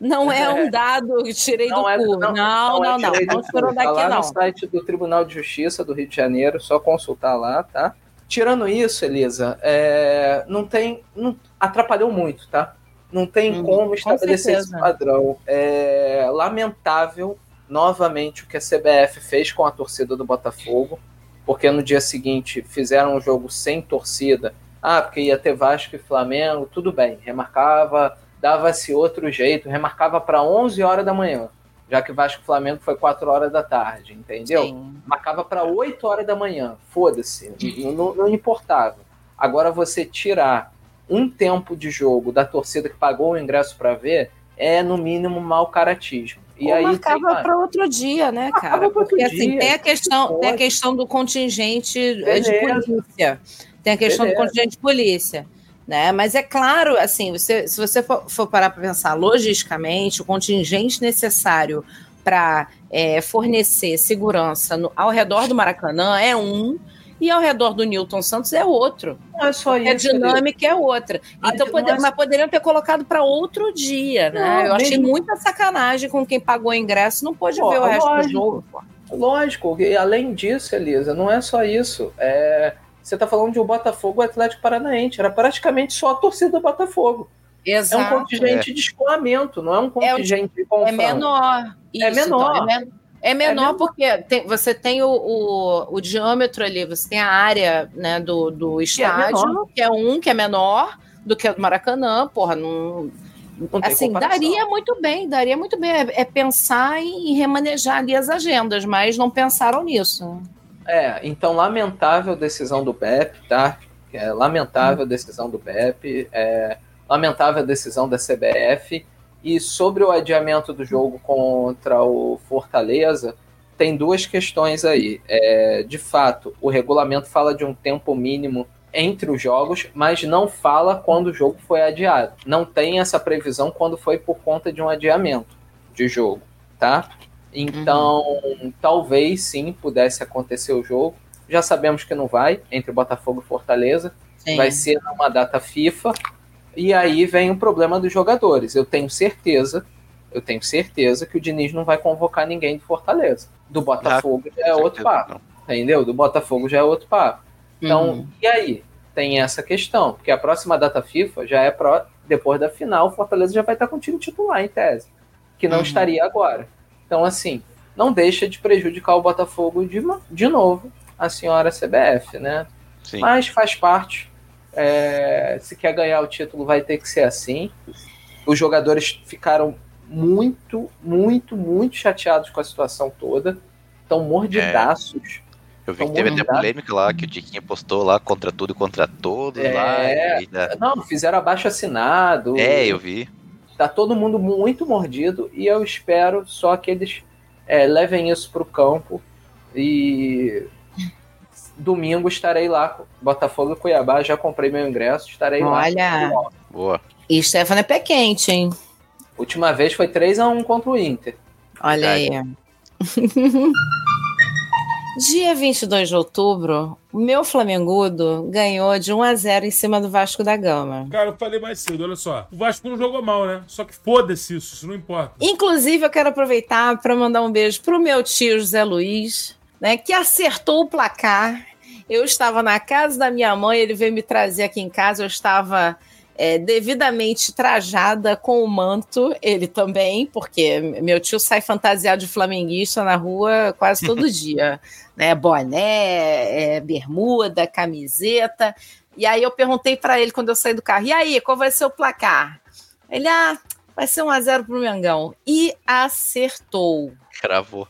Não é um dado que tirei do é- cu. Não, não, não. Não, do não tirou cu. Tá daqui, lá não. no site do Tribunal de Justiça do Rio de Janeiro, só consultar lá, tá? Tirando isso, Elisa, é, não tem. Não, atrapalhou muito, tá? Não tem como estabelecer esse certeza. padrão. É lamentável, novamente, o que a CBF fez com a torcida do Botafogo, porque no dia seguinte fizeram um jogo sem torcida. Ah, porque ia ter Vasco e Flamengo, tudo bem, remarcava, dava-se outro jeito, remarcava para 11 horas da manhã, já que Vasco e Flamengo foi 4 horas da tarde, entendeu? Sim. Marcava para 8 horas da manhã, foda-se, não, não- não importava. Agora você tirar um tempo de jogo da torcida que pagou o ingresso para ver é no mínimo mau caratismo. E Ou aí marcava para outro dia, né, cara? Porque assim, dia, tem a questão, tem a questão do contingente eh, de Beleza. polícia. Tem a questão do Beleza. contingente de polícia. Né? Mas é claro, assim, você, se você for, for parar para pensar logisticamente, o contingente necessário para fornecer segurança no- ao redor do Maracanã é um, e ao redor do Newton Santos é outro. Não é só A isso. dinâmica é outra. A Então, di- pode- não é- mas poderiam ter colocado para outro dia, né? Não, Eu achei mesmo- muita sacanagem com quem pagou o ingresso, não pôde Pô, ver o resto do lógico. jogo. Lógico, e além disso, Elisa, não é só isso. É, você está falando de um Botafogo e Atlético Paranaense. Era praticamente só a torcida do Botafogo. Exato. É um contingente de escoamento, não é um contingente de É confronto. menor. Isso, É menor. então, é, men- é menor menor. porque tem- você tem o, o, o diâmetro ali, você tem a área né, do, do estádio, menor. que é um que é menor do que o do Maracanã, porra, não. Não tem assim, comparação. daria muito bem, daria muito bem. É, é pensar em remanejar ali as agendas, mas não pensaram nisso. É, então lamentável decisão do BEP, tá? É, lamentável decisão do BEP, é, lamentável decisão da CBF. E sobre o adiamento do jogo contra o Fortaleza, tem duas questões aí. É, de fato, o regulamento fala de um tempo mínimo entre os jogos, mas não fala quando o jogo foi adiado. Não tem essa previsão quando foi por conta de um adiamento de jogo, tá? Então, talvez sim pudesse acontecer o jogo. Já sabemos que não vai, entre Botafogo e Fortaleza. Sim. Vai ser numa data FIFA. E aí vem o problema dos jogadores. Eu tenho certeza, eu tenho certeza que o Diniz não vai convocar ninguém do Fortaleza. Do Botafogo já é outro papo. Entendeu? Do Botafogo já é outro papo. Então, Uhum. e aí? Tem essa questão, porque a próxima data FIFA já é pro, depois da final, o Fortaleza já vai estar com o time titular, em tese, que não Uhum. estaria agora. Então, assim, não deixa de prejudicar o Botafogo de, de novo, a senhora CBF, né? Sim. Mas faz parte. É, se quer ganhar o título, vai ter que ser assim. Os jogadores ficaram muito, muito, muito chateados com a situação toda. Estão mordidaços. Eu vi que teve até polêmica lá, que o Tiquinho postou lá contra tudo e contra todos É. lá. e Não, fizeram abaixo assinado. É, eu vi. Tá todo mundo muito mordido e eu espero só que eles é, levem isso pro campo e domingo estarei lá, Botafogo e Cuiabá, já comprei meu ingresso, estarei lá. Olha. Boa. E Stefano é pé quente, hein? Última vez foi 3 a 1 contra o Inter. Olha aí. (laughs) Dia 22 de outubro, o meu Flamengudo ganhou de 1 a 0 em cima do Vasco da Gama. Cara, eu falei mais cedo, olha só. O Vasco não jogou mal, né? Só que foda-se isso, isso não importa. Inclusive, eu quero aproveitar para mandar um beijo pro meu tio José Luiz, né, que acertou o placar. Eu estava na casa da minha mãe, ele veio me trazer aqui em casa, eu estava é, devidamente trajada com o manto, ele também, porque meu tio sai fantasiado de flamenguista na rua quase todo (laughs) dia, né? Boné, é, bermuda, camiseta. E aí eu perguntei para ele quando eu saí do carro: "E aí, qual vai ser o placar?" Ele: "Ah, vai ser 1 a 0 pro Mengão". E acertou. Cravou.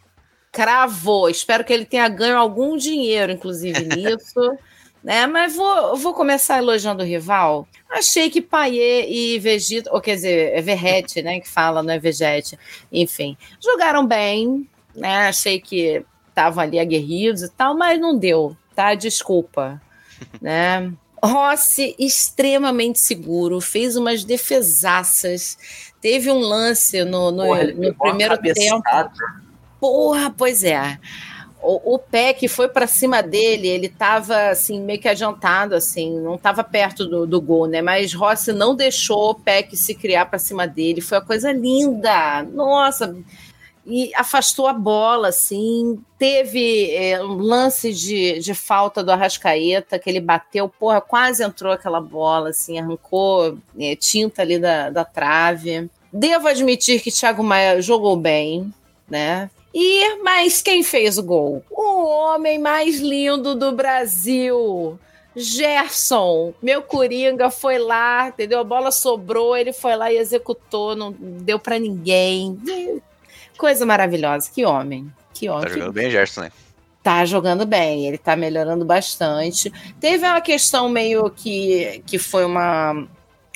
Cravou. Espero que ele tenha ganho algum dinheiro, inclusive, (laughs) nisso. Né? Mas vou, vou começar elogiando o rival. Achei que Paier e Vegeta, ou quer dizer, é Verrete, né? Que fala, não é Vegete. Enfim, jogaram bem, né? Achei que estavam ali aguerridos e tal, mas não deu, tá? Desculpa, (laughs) né? Rossi, extremamente seguro, fez umas defesaças. Teve um lance no, no, Porra, no primeiro tempo. Porra, pois é. O, o Peck foi para cima dele, ele tava assim, meio que adiantado, assim, não tava perto do, do gol, né? Mas Rossi não deixou o Peck se criar para cima dele. Foi uma coisa linda. Nossa, e afastou a bola, assim. Teve é, um lance de, de falta do Arrascaeta, que ele bateu, porra, quase entrou aquela bola, assim, arrancou é, tinta ali da, da trave. Devo admitir que Thiago Maia jogou bem, né? E, mas quem fez o gol? O homem mais lindo do Brasil. Gerson, meu coringa foi lá, entendeu? A bola sobrou, ele foi lá e executou, não deu para ninguém. Coisa maravilhosa, que homem, que homem. Tá jogando bem, Gerson, né? Tá jogando bem, ele tá melhorando bastante. Teve uma questão meio que, que foi uma,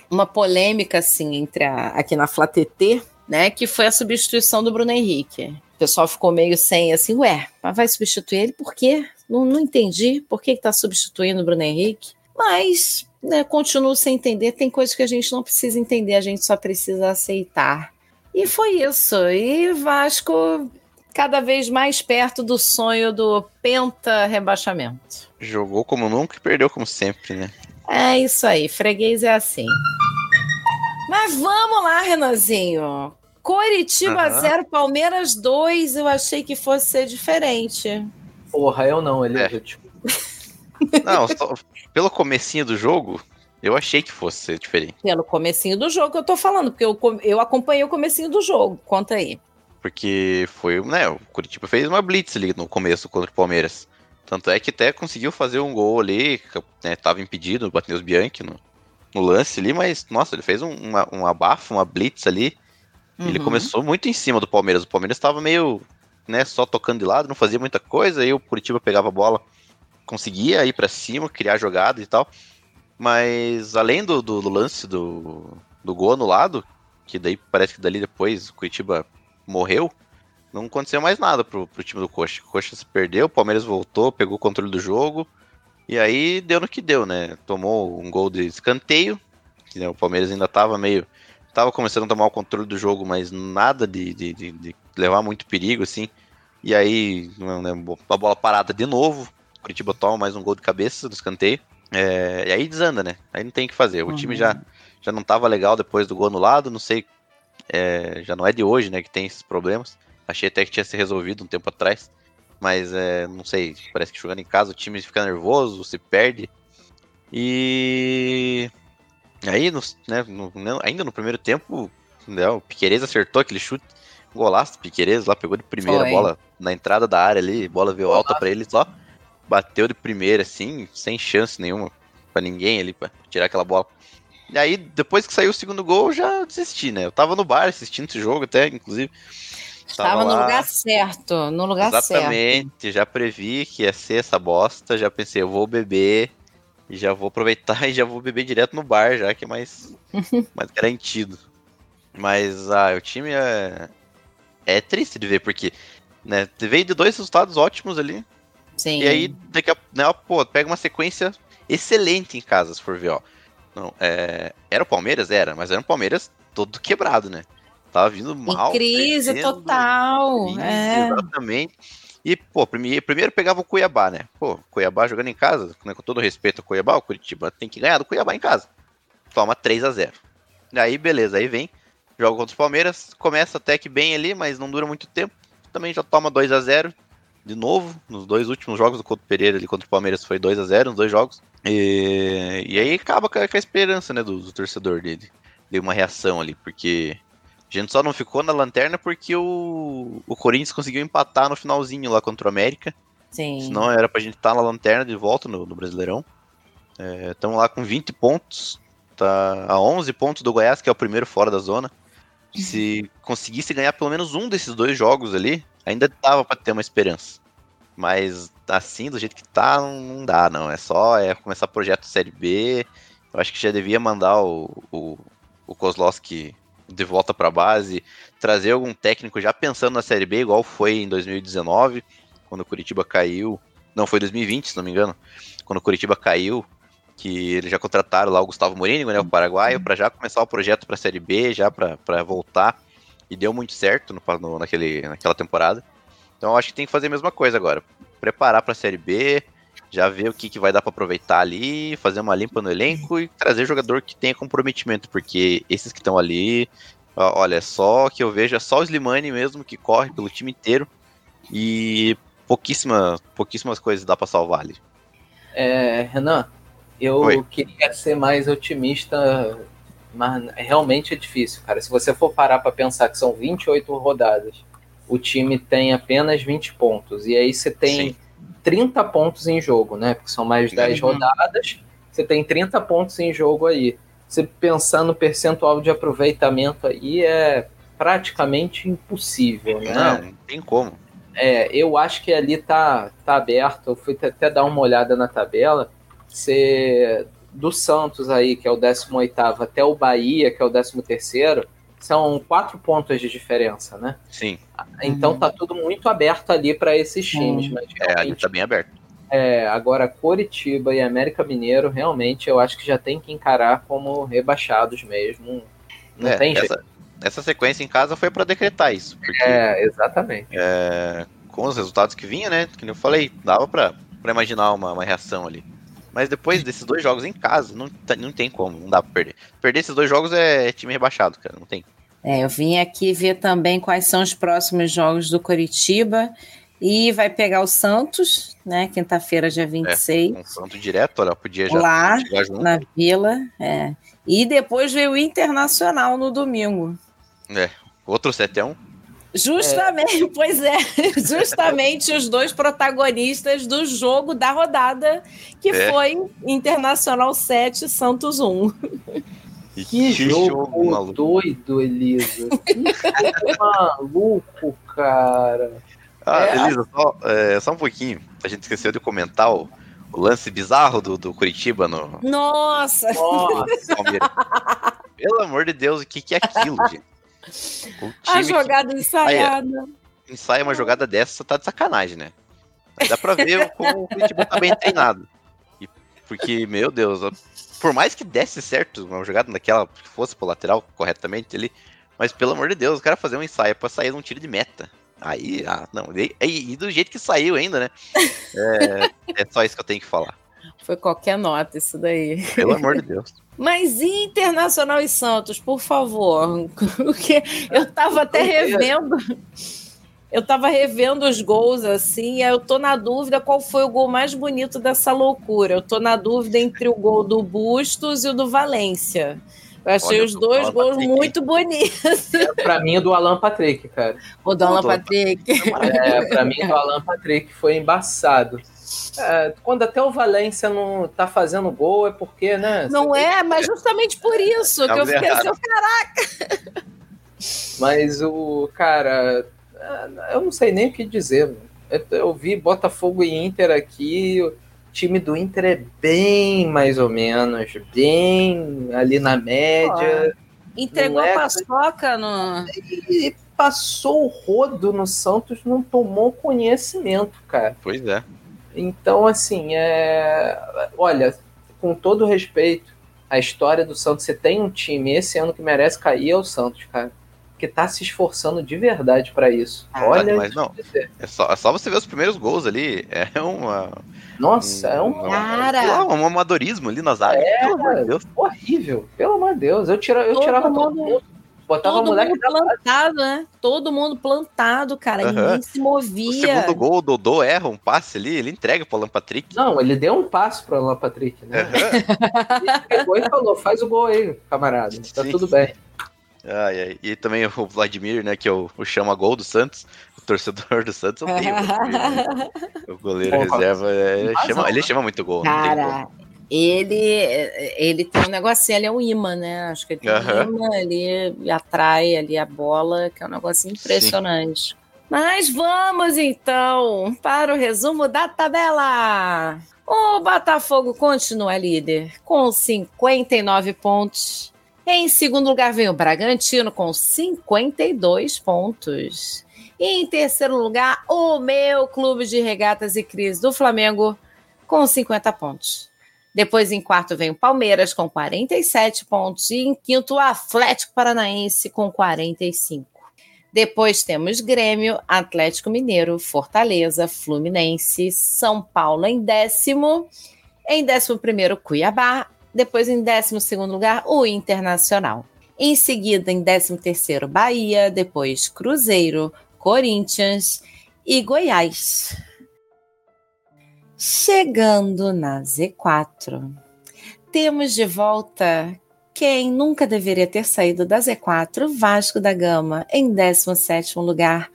uma polêmica, assim, entre a, aqui na FlaTT, né? Que foi a substituição do Bruno Henrique. O pessoal ficou meio sem, assim, ué, mas vai substituir ele por quê? Não, não entendi por que está substituindo o Bruno Henrique. Mas, né, continuo sem entender. Tem coisas que a gente não precisa entender, a gente só precisa aceitar. E foi isso. E Vasco cada vez mais perto do sonho do penta rebaixamento. Jogou como nunca e perdeu como sempre, né? É isso aí, freguês é assim. Mas vamos lá, Renanzinho. Coritiba Aham. 0, Palmeiras 2. Eu achei que fosse ser diferente. Porra, eu não, ele É. tipo, (laughs) Não, só- pelo comecinho do jogo, eu achei que fosse ser diferente. Pelo comecinho do jogo que eu tô falando, porque eu, eu acompanhei o comecinho do jogo. Conta aí. Porque foi, né, o Curitiba fez uma blitz ali no começo contra o Palmeiras. Tanto é que até conseguiu fazer um gol ali, né, tava impedido, o Matheus Bianchi no, no lance ali, mas, nossa, ele fez um, uma, um abafo, uma blitz ali. Ele Uhum. começou muito em cima do Palmeiras. O Palmeiras tava meio, né, só tocando de lado, não fazia muita coisa, aí o Curitiba pegava a bola, conseguia ir pra cima, criar jogada e tal. Mas além do, do, do lance do, do gol anulado, que daí parece que dali depois o Curitiba morreu, não aconteceu mais nada pro, pro time do Coxa. O Coxa se perdeu, o Palmeiras voltou, pegou o controle do jogo, e aí deu no que deu, né? Tomou um gol de escanteio, que né, o Palmeiras ainda tava meio. Tava começando a tomar o controle do jogo, mas nada de, de, de- de levar muito perigo, assim. E aí, não lembro, a bola parada de novo. Curitiba toma mais um gol de cabeça do escanteio. É, e aí desanda, né? Aí não tem o que fazer. O Uhum. time já, já não tava legal depois do gol anulado, não sei. é, já não é de hoje, né, que tem esses problemas. Achei até que tinha se resolvido um tempo atrás. Mas é, não sei, parece que jogando em casa o time fica nervoso, se perde. E aí, no, né, no- no- ainda no primeiro tempo, né, o Piquerez acertou aquele chute, golaço do Piquerez lá, pegou de primeira Foi. bola na entrada da área ali, bola veio alta pra ele só, bateu de primeira assim, sem chance nenhuma pra ninguém ali pra tirar aquela bola. E aí, depois que saiu o segundo gol, eu já desisti, né? Eu tava no bar assistindo esse jogo até, inclusive. Estava no lá. lugar certo, no lugar certo. Exatamente, já previ que ia ser essa bosta, já pensei, eu vou beber e já vou aproveitar (laughs) e já vou beber direto no bar, já que é mais, (laughs) mais garantido. Mas ah, o time é, é triste de ver, porque né, veio de dois resultados ótimos ali, Sim. e aí daqui a né, pô, pega uma sequência excelente em casa, se for ver, ó. Não, é, era o Palmeiras? Era, mas era um Palmeiras todo quebrado, né? Tava vindo Em mal. crise perdendo, total. Isso, é. Exatamente. E, pô, primeiro, pegava o Cuiabá, né? Pô, Cuiabá jogando em casa, né, com todo respeito ao Cuiabá, o Curitiba tem que ganhar do Cuiabá em casa. Toma 3 a 0 Aí, beleza, aí vem, joga contra o Palmeiras, começa até que bem ali, mas não dura muito tempo. Também já toma 2 a 0 de novo, nos dois últimos jogos do Couto Pereira ali contra o Palmeiras foi 2 a 0 nos dois jogos. E, e aí acaba com a, com a esperança, né, do, do torcedor dele. Deu uma reação ali, porque a gente só não ficou na lanterna porque o, o Corinthians conseguiu empatar no finalzinho lá contra o América. Sim. Senão era pra gente estar na lanterna de volta no, no Brasileirão. Estamos lá com 20 pontos. Tá a 11 pontos do Goiás, que é o primeiro fora da zona. Se conseguisse ganhar pelo menos um desses dois jogos ali, ainda dava pra ter uma esperança. Mas assim, do jeito que tá, não, não dá, não. É só é começar projeto Série B. Eu acho que já devia mandar o, o, o Kozlowski de volta pra base, trazer algum técnico já pensando na Série B, igual foi em 2019, quando o Curitiba caiu. Não, foi 2020, se não me engano. Quando o Curitiba caiu, que eles já contrataram lá o Gustavo Mourinho, né, o paraguaio, para já começar o projeto para a Série B, já para voltar. E deu muito certo no, no, naquele, naquela temporada. Então acho que tem que fazer a mesma coisa agora. Preparar para a Série B, já ver o que, que vai dar para aproveitar ali, fazer uma limpa no elenco e trazer jogador que tenha comprometimento, porque esses que estão ali, olha, só que eu vejo é só o Slimani mesmo que corre pelo time inteiro e pouquíssima, pouquíssimas coisas dá para salvar ali. É, Renan, eu Oi. queria ser mais otimista, mas realmente é difícil, cara. Se você for parar para pensar que são 28 rodadas, o time tem apenas 20 pontos, e aí você tem Sim. 30 pontos em jogo, né? Porque são mais 10 Uhum. rodadas, você tem 30 pontos em jogo aí. Você pensando no percentual de aproveitamento aí é praticamente impossível, né? Não, não tem como. É, eu acho que ali tá, tá aberto. Eu fui até dar uma olhada na tabela. Você, do Santos aí, que é o 18 até o Bahia, que é o 13 são quatro pontos de diferença, né? Sim, Então tá tudo muito aberto ali para esses times. Mas é, ali tá bem aberto. é, agora Coritiba e América Mineiro, realmente eu acho que já tem que encarar como rebaixados mesmo. Não É, tem jeito. essa, essa sequência em casa foi para decretar isso, porque É, exatamente. é, com os resultados que vinha, né? Que nem eu falei, dava pra, pra imaginar uma, uma reação ali. Mas depois desses dois jogos em casa, não, tá- não tem como, não dá pra perder. Perder esses dois jogos é time rebaixado, cara, não tem. É, eu vim aqui ver também quais são os próximos jogos do Coritiba. E vai pegar o Santos, né? Quinta-feira, dia 26, Confronto direto, olha, podia já lá na Vila. É. E depois veio o Internacional no domingo. É, outro 7x1. Justamente, pois é, (laughs) justamente os dois protagonistas do jogo da rodada, que É. foi Internacional 7, Santos 1. E Que jogo doido, Elisa. Que (laughs) jogo maluco, cara. Ah, É. Elisa, só, é, só um pouquinho. A gente esqueceu de comentar o, o lance bizarro do, do Curitiba no Nossa! Nossa. (laughs) Pelo amor de Deus, o que, que é aquilo, gente? A time jogada ensaiada. que ensaia uma jogada dessa tá de sacanagem, né? Dá pra ver como o Curitiba tá bem treinado. E- porque, meu Deus, por mais que desse certo uma jogada daquela, que fosse pro lateral corretamente ali, mas pelo amor de Deus, o cara fazer um ensaio pra sair num tiro de meta. Aí, ah, não, e, e- e do jeito que saiu ainda, né? É, é só isso que eu tenho que falar. Foi qualquer nota isso daí. Pelo amor de Deus. (laughs) Mas e Internacional e Santos, por favor. (laughs) Porque eu tava até revendo. Eu tava revendo os gols assim, aí eu tô na dúvida qual foi o gol mais bonito dessa loucura. Eu tô na dúvida entre o gol do Bustos e o do Valência. Eu achei Olha, os dois gols Patrick, muito bonitos. pra mim, o do Alan Patrick, cara. O do Alan Patrick. É, pra mim, o do Alan Patrick foi embaçado. É, quando até o Valência não tá fazendo gol, é porque, né? Não é, mas justamente por isso que eu fiquei assim, caraca. Mas o cara, é, eu não sei nem o que dizer. Eu, eu vi Botafogo e Inter aqui. O time do Inter é bem mais ou menos, bem ali na média. Entregou Não é- a paçoca no. E passou o rodo no Santos, não tomou conhecimento, cara. Pois é. Então, assim, é... olha, com todo respeito, a história do Santos, você tem um time esse ano que merece cair, é o Santos, cara. Que tá se esforçando de verdade pra isso. Olha, mas não. É só, é só você ver os primeiros gols ali. É uma. nossa, é um Cara. lá, um amadorismo ali na zaga. É, pelo amor de Deus. horrível, pelo amor de Deus. Eu, tira, eu Todo tirava todo mundo- mundo, botava o Todo moleque mundo plantado, né? Todo mundo plantado, cara. Aham. Ninguém se O movia. segundo gol, o Dodô erra um passe ali, ele entrega pro Alan Patrick. Não, ele deu um passo pro Alan Patrick, né? Aham. Ele (laughs) pegou e falou: faz o gol aí, camarada. Tá Sim. tudo bem. Ai, ai. E também o Vladimir, né, que é o, o chama-gol do Santos. O torcedor do Santos odeia o Vladimir, né? (laughs) O goleiro Porra. reserva, é, chama, ele né? chama muito gol. não tem como. Cara, ele, ele tem um negocinho, ele é um imã, né? Acho que ele tem Aham. um imã, ele atrai ali a bola, que é um negocinho impressionante. Mas vamos então para o resumo da tabela. O Botafogo continua líder com 59 pontos. Em segundo lugar vem o Bragantino com 52 pontos. E em terceiro lugar, o meu clube de regatas e crise do Flamengo com 50 pontos. Depois, em quarto, vem o Palmeiras com 47 pontos. E em quinto, o Atlético Paranaense com 45. Depois temos Grêmio, Atlético Mineiro, Fortaleza, Fluminense, São Paulo em décimo. Em décimo primeiro, Cuiabá. Depois, em décimo segundo lugar, o Internacional. Em seguida, em décimo terceiro, Bahia. Depois, Cruzeiro, Corinthians e Goiás. Chegando na Z4, temos de volta quem nunca deveria ter saído da Z4, Vasco da Gama, em 17º lugar,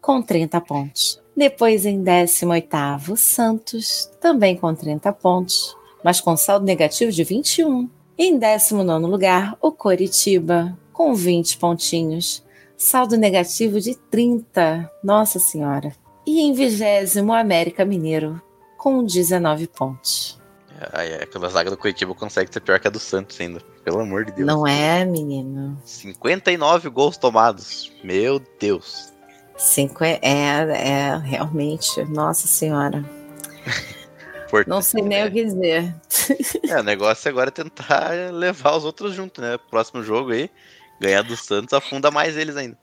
com 30 pontos. Depois, em 18º, Santos, também com 30 pontos, mas com saldo negativo de 21. Em 19º lugar, o Coritiba, com 20 pontinhos, saldo negativo de 30. Nossa Senhora. E em 20 América Mineiro, com 19 pontos. Ai, é, aquela zaga do Curitiba consegue ser pior que a do Santos ainda. Pelo amor de Deus. Não é, menino? 59 gols tomados. Meu Deus. Cinco é, é, realmente, nossa senhora. (laughs) Não sei nem é. o que dizer. (laughs) É, o negócio agora é tentar levar os outros junto, né? Próximo jogo aí, ganhar do Santos afunda mais eles ainda.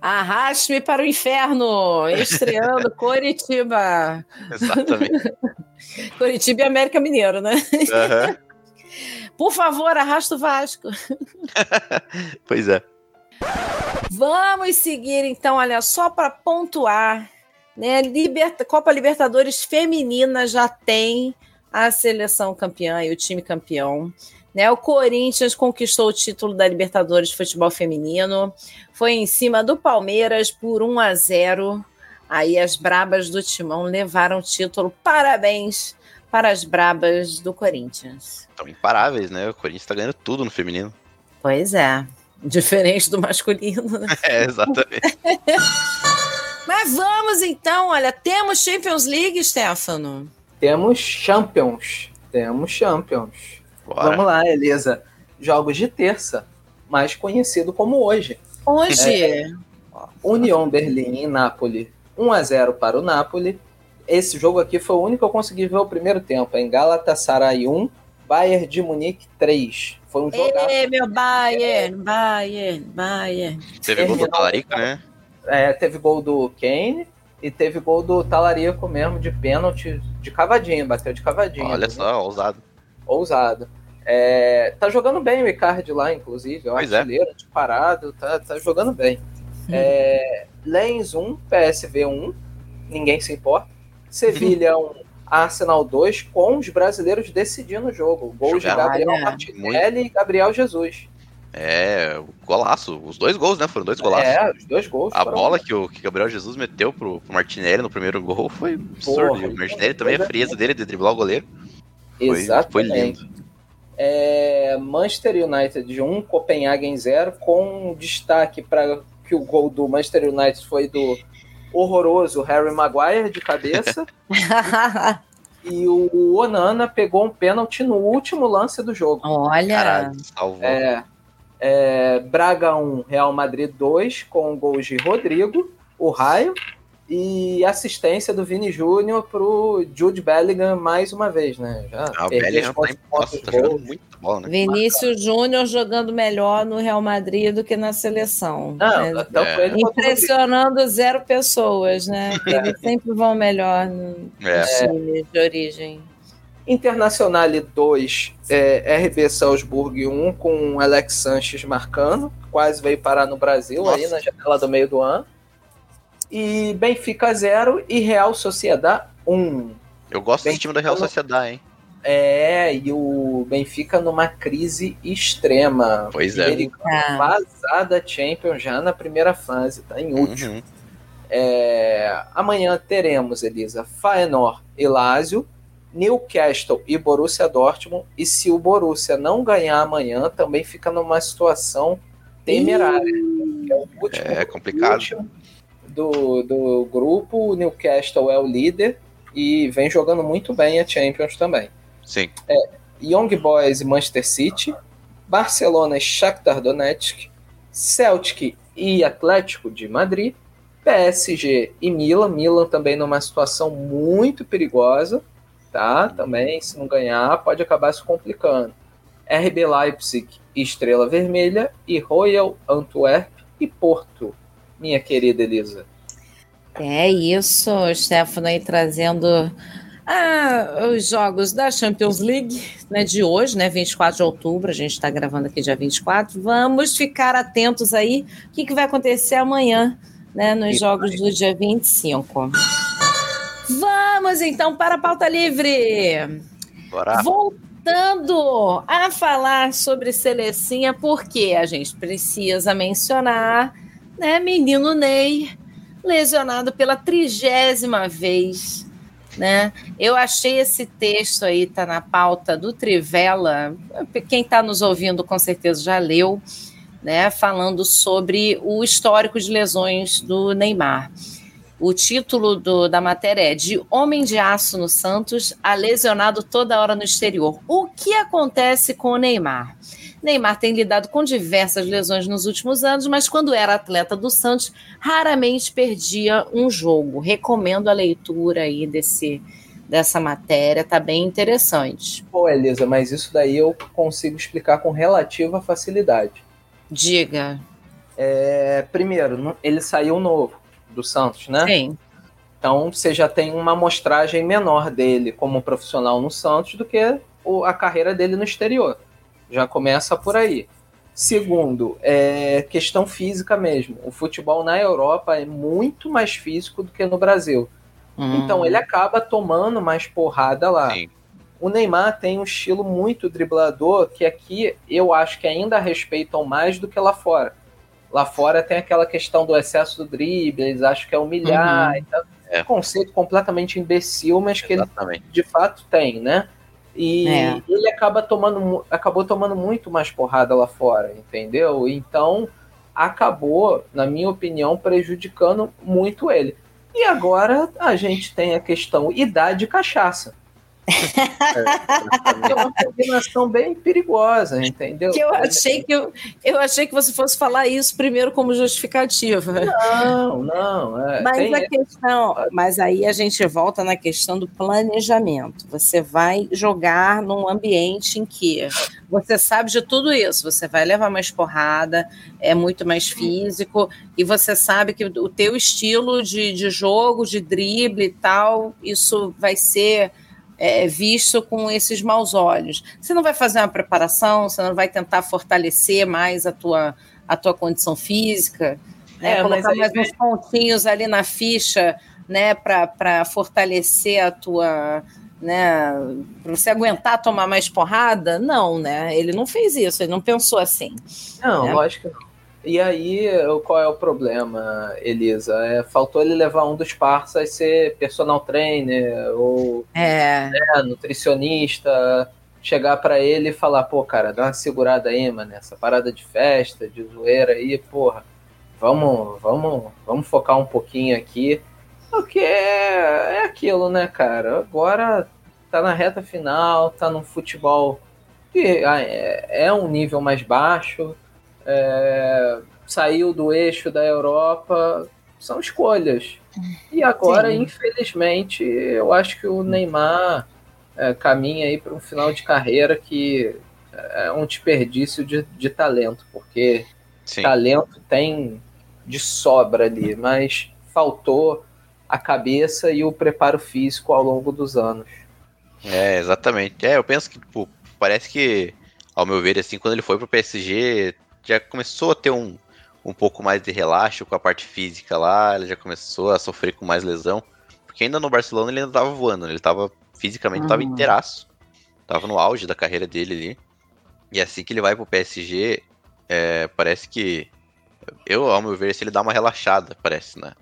Arraste-me para o inferno, estreando (laughs) Coritiba. Exatamente. (laughs) Coritiba e América Mineiro, né? Aham. Por favor, arrasta o Vasco. (laughs) Pois é. Vamos seguir então, olha, só para pontuar, né? Liberta- Copa Libertadores feminina já tem a seleção campeã e o time campeão. Né, o Corinthians conquistou o título da Libertadores de futebol feminino, foi em cima do Palmeiras por 1 a 0. Aí as brabas do Timão levaram o título. Parabéns para as brabas do Corinthians. Estão imparáveis, né? O Corinthians tá ganhando tudo no feminino. Pois é, diferente do masculino, né? (laughs) É, exatamente. (laughs) Mas vamos então, olha, temos Champions League, Stefano. Temos Champions. Temos Champions. Bora. Vamos lá, Elisa. Jogos de terça, mais conhecido como hoje. Hoje, É, União Berlim e Nápoles. 1 a 0 para o Napoli. Esse jogo aqui foi o único que eu consegui ver o primeiro tempo. Em Galatasaray 1, Bayern de Munique 3. Foi um jogo Ê, meu Bayern, Bayern, Bayern. Teve gol do Talarico, né? É, teve gol do Kane e teve gol do Talarico mesmo de pênalti de cavadinha, bateu de cavadinha. Olha só, ousado. Ousado. É, tá jogando bem o Icardi lá, inclusive, é um Pois é. artilheiro disparado, tá, tá jogando bem. É, Lens 1, PSV 1, ninguém se importa. Sevilha 1, Arsenal 2, com os brasileiros decidindo o jogo. Gols de Gabriel. Martinelli e Gabriel Jesus. É, golaço. Os dois gols, né? Foram dois golaços. É, os dois gols. A bola que o que Gabriel Jesus meteu pro, pro Martinelli no primeiro gol foi absurdo. Porra, o Martinelli também, a frieza dele de driblar o goleiro. Foi, foi Exatamente. lindo. É, Manchester United 1, Copenhagen 0, com destaque para que o gol do Manchester United foi do horroroso Harry Maguire de cabeça. (laughs) e o Onana pegou um pênalti no último lance do jogo. Olha, Caralho, salvou. É, é, Braga 1, Real Madrid 2, com gols de Rodrigo, o Raio, e assistência do Vini Júnior pro Jude Bellingham mais uma vez, né? Já Ah, o Bellingham tá, em- tá jogando muita bola, né? Vinícius Júnior jogando melhor no Real Madrid do que na seleção. Não, É, tanto É. o. Impressionando zero pessoas, né? Porque (laughs) Eles sempre vão melhor no É. time de origem. Internacional 2, é, RB Salzburg 1, com Alex Sanches marcando. Quase veio parar no Brasil Nossa. aí na janela do meio do ano. E Benfica 0 e Real Sociedade 1. Eu gosto Bem, desse time da Real Sociedade, hein? É, e o Benfica numa crise extrema. Pois é. Ele Ah. vazada Champions já na primeira fase, tá em último. Uhum. É, amanhã teremos, Elisa, Feyenoord e Lazio, Newcastle e Borussia Dortmund. E se o Borussia não ganhar amanhã, também fica numa situação temerária. é o último, É complicado. do, do grupo. O Newcastle é o líder e vem jogando muito bem a Champions também. Sim. Young Boys e Manchester City, Barcelona e Shakhtar Donetsk, Celtic e Atlético de Madrid, PSG e Milan, Milan também numa situação muito perigosa, tá? Também, se não ganhar, pode acabar se complicando. RB Leipzig e Estrela Vermelha, e Royal Antwerp e Porto. minha querida Elisa? É isso, o Stefano aí trazendo ah, os jogos da Champions League né, de hoje, né, 24 de outubro, a gente está gravando aqui dia 24. Vamos ficar atentos aí, o que, que vai acontecer amanhã né, nos jogos do dia 25. Vamos então para a pauta livre. Bora. Voltando a falar sobre Selecinha, porque a gente precisa mencionar, né, menino Ney, lesionado pela trigésima vez, né? Eu achei esse texto aí, tá na pauta do Trivela, quem está nos ouvindo com certeza já leu, né, falando sobre o histórico de lesões do Neymar. O título do, da matéria é De Homem de Aço no Santos a lesionado toda hora no exterior. O que acontece com o Neymar? Neymar tem lidado com diversas lesões nos últimos anos, mas quando era atleta do Santos, raramente perdia um jogo. Recomendo a leitura aí desse, dessa matéria, tá bem interessante. Pô, Elisa, mas isso daí eu consigo explicar com relativa facilidade. Diga. É, primeiro, ele saiu novo do Santos, né? Sim. Então você já tem uma amostragem menor dele como profissional no Santos do que a carreira dele no exterior. Já começa por aí. Segundo, é questão física mesmo. O futebol na Europa é muito mais físico do que no Brasil. Hum. Então ele acaba tomando mais porrada lá. Sim. O Neymar tem um estilo muito driblador que aqui eu acho que ainda respeitam mais do que lá fora. Lá fora tem aquela questão do excesso do drible, eles acham que é humilhar. Uhum. Então, É. um conceito completamente imbecil, mas que ele de fato tem, né? E É. ele acaba tomando, acabou tomando muito mais porrada lá fora, entendeu? Então acabou, na minha opinião, prejudicando muito ele. E agora a gente tem a questão idade e cachaça. É uma combinação bem perigosa, entendeu? Que eu achei que eu, eu achei que você fosse falar isso primeiro como justificativa. Não, não. é, Mas a questão, mas aí a gente volta na questão do planejamento. Você vai jogar num ambiente em que você sabe de tudo isso, você vai levar mais porrada, é muito mais físico, e você sabe que o teu estilo de, de jogo, de drible e tal, isso vai ser é, visto com esses maus olhos. Você não vai fazer uma preparação, você não vai tentar fortalecer mais a tua, a tua condição física, né? É, colocar mais vem- uns pontinhos ali na ficha, né, para fortalecer a tua, né, para você aguentar tomar mais porrada? Não, né? Ele não fez isso, ele não pensou assim. Não, né? lógico que não. E aí, qual é o problema, Elisa? É, faltou ele levar um dos parceiros ser personal trainer ou É, né, nutricionista, chegar pra ele e falar, pô, cara, dá uma segurada aí, mano, essa parada de festa, de zoeira aí, porra, vamos, vamos, vamos focar um pouquinho aqui. Porque é, é aquilo, né, cara? Agora tá na reta final, tá num futebol que ah, é, é um nível mais baixo, é, saiu do eixo da Europa, são escolhas. E agora, Sim. infelizmente, eu acho que o Neymar é, caminha aí para um final de carreira que é um desperdício de, de talento, porque Sim. talento tem de sobra ali, mas faltou a cabeça e o preparo físico ao longo dos anos. É, exatamente. É, eu penso que, tipo, parece que, ao meu ver, assim, quando ele foi pro PSG, já começou a ter um, um pouco mais de relaxo com a parte física lá, ele já começou a sofrer com mais lesão. Porque ainda no Barcelona ele ainda tava voando, ele tava fisicamente tava Uhum. inteiraço. Tava no auge da carreira dele ali. E assim que ele vai pro PSG, é, parece que. Eu, ao meu ver, se ele dá uma relaxada, parece, né?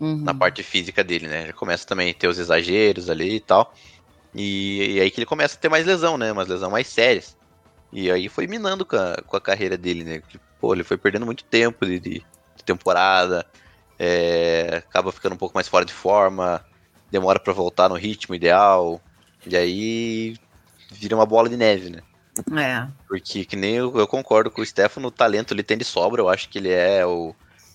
uhum. na parte física dele, né? Já começa também a ter os exageros ali e tal. E, e aí que ele começa a ter mais lesão, né? Umas lesão mais sérias. E aí foi minando com a, com a carreira dele, né? Pô, ele foi perdendo muito tempo de, de- temporada. é, acaba ficando um pouco mais fora de forma. Demora pra voltar no ritmo ideal. E aí vira uma bola de neve, né? É. Porque que nem eu, eu concordo com o Stefano, o talento ele tem de sobra. Eu acho que ele é o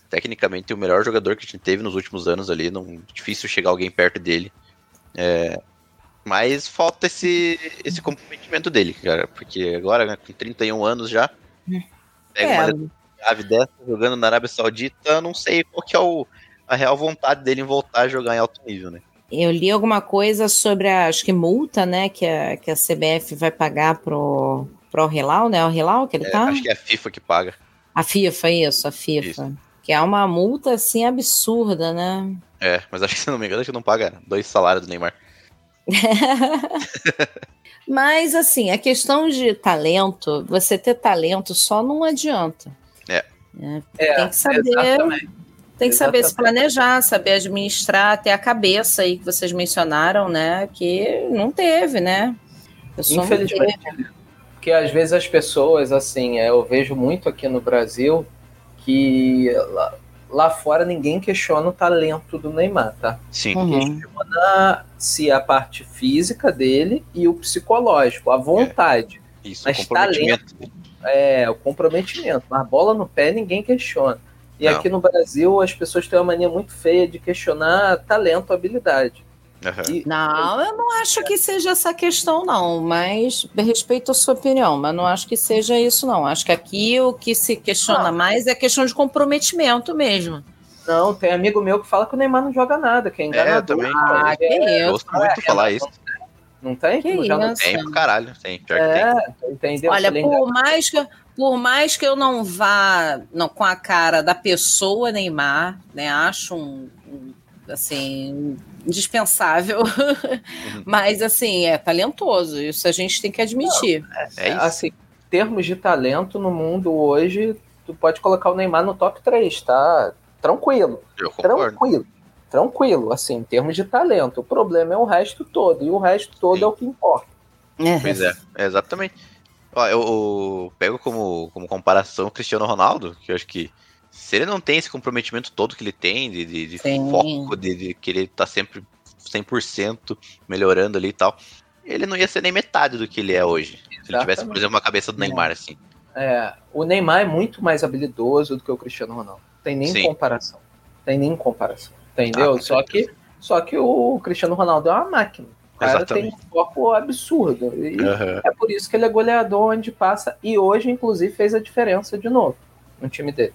tecnicamente o melhor jogador que a gente teve nos últimos anos ali. Não difícil chegar alguém perto dele. É, mas falta esse esse comprometimento dele, cara. Porque agora, né, com 31 anos já, pega É. uma grave dessa jogando na Arábia Saudita, não sei qual que é o, a real vontade dele em voltar a jogar em alto nível, né? Eu li alguma coisa sobre a, acho que multa, né, que a, que a CBF vai pagar pro, pro Hilal, né? O Hilal que ele É, tá? Acho que é a FIFA que paga. A FIFA, isso, a FIFA. Que é uma multa, assim, absurda, né? É, mas acho que se não me engano, acho que não paga dois salários do Neymar. (laughs) Mas, assim, a questão de talento, você ter talento só não adianta. É. né? É, tem que saber, exatamente. tem que saber se Exatamente. planejar, saber administrar, ter a cabeça aí que vocês mencionaram, né? Que não teve, né? Infelizmente. Porque às vezes as pessoas, assim, é, eu vejo muito aqui no Brasil que lá, fora ninguém questiona o talento do Neymar, tá? Sim. Uhum. Questiona se a parte física dele e o psicológico, a vontade. Isso, Mas comprometimento. É, o comprometimento. Mas bola no pé ninguém questiona. E Não. aqui no Brasil as pessoas têm uma mania muito feia de questionar talento, habilidade. Aham. E- Não, eu não acho que seja essa questão, não, mas respeito a sua opinião, mas não acho que seja isso, não. Acho que aqui o que se questiona mais é questão de comprometimento mesmo. Não, tem amigo meu que fala que o Neymar não joga nada, que é enganador. também. Ah, que isso. Gosto muito de falar isso. Não tem? Que Não joga- isso? Tem pro caralho, tem. Pior que tem. É, entendeu? Olha, é por mais, que, por mais que eu não vá não, com a cara da pessoa Neymar, né? Acho um, assim indispensável, (laughs) mas assim é talentoso. Isso a gente tem que admitir. É isso. Assim, termos de talento no mundo hoje, tu pode colocar o Neymar no top 3, tá? Tranquilo. Eu concordo. Tranquilo. Tranquilo, assim, em termos de talento. O problema é o resto todo, e o resto todo Sim. é o que importa. Pois é, é exatamente. Ó, eu, eu pego como, como comparação o Cristiano Ronaldo, que eu acho que se ele não tem esse comprometimento todo que ele tem, de, de, de foco, de, de querer estar sempre 100% melhorando ali e tal, ele não ia ser nem metade do que ele é hoje. Se ele tivesse, por Exatamente. exemplo, uma cabeça do Neymar, assim. É, o Neymar é muito mais habilidoso do que o Cristiano Ronaldo. Tem nem Sim. comparação. Tem nem comparação. Entendeu? Ah, só, que, só que o Cristiano Ronaldo é uma máquina. O cara Exatamente. tem um foco absurdo. E Aham. é por isso que ele é goleador onde passa. E hoje, inclusive, fez a diferença de novo no time dele.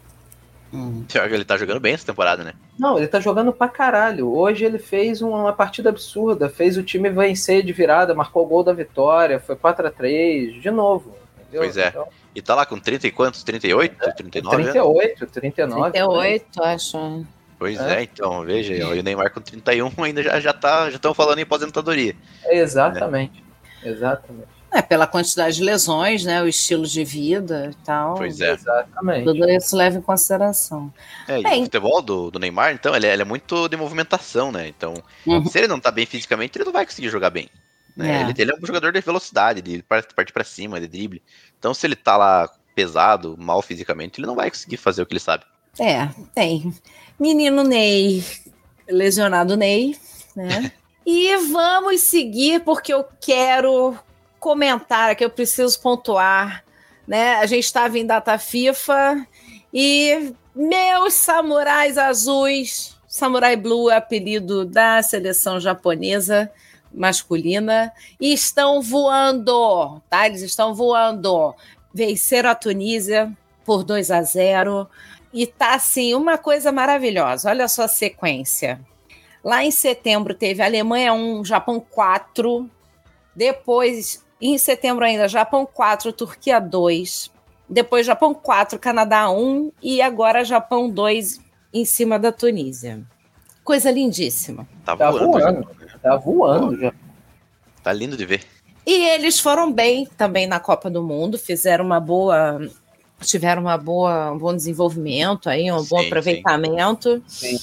Pior que Ele tá jogando bem essa temporada, né? Não, ele tá jogando pra caralho. Hoje ele fez uma partida absurda, fez o time vencer de virada, marcou o gol da vitória, foi 4 a 3 de novo. Entendeu? Pois é. Então, E tá lá com 30 e quantos? 38? 39? anos? 38, 39. 38, acho. Pois É. é, então, veja, e o Neymar com 31 ainda já, já tá, já estão falando em aposentadoria. Exatamente. Exatamente. É, pela quantidade de lesões, né? O estilo de vida e tal. Pois é. Exatamente. Tudo isso leva em consideração. É, e Bem. o futebol do, do Neymar, então, ele é, ele é muito de movimentação, né? Então, Uhum. se ele não tá bem fisicamente, ele não vai conseguir jogar bem. né? É. Ele, ele é um jogador de velocidade, de par- partir pra cima, de drible. Então, se ele tá lá pesado, mal fisicamente, ele não vai conseguir fazer o que ele sabe. É, tem. Menino Ney, lesionado Ney, né? (laughs) e vamos seguir, porque eu quero comentar, que eu preciso pontuar, né? A gente estava em data FIFA e meus samurais azuis, Samurai Blue é apelido da seleção japonesa masculina, e estão voando, tá? Eles estão voando. Venceram a Tunísia por 2 a 0 e tá assim uma coisa maravilhosa. Olha só a sequência. Lá em setembro teve Alemanha 1, Japão 4. Depois, em setembro ainda, Japão 4, Turquia 2. Depois, Japão 4, Canadá 1. E agora, Japão 2 em cima da Tunísia. Coisa lindíssima. Tá, Tá voando. voando. Tá voando já. Tá lindo de ver. E eles foram bem também na Copa do Mundo, fizeram uma boa. Tiveram uma boa, um bom desenvolvimento aí, um bom Sim, aproveitamento. Sim.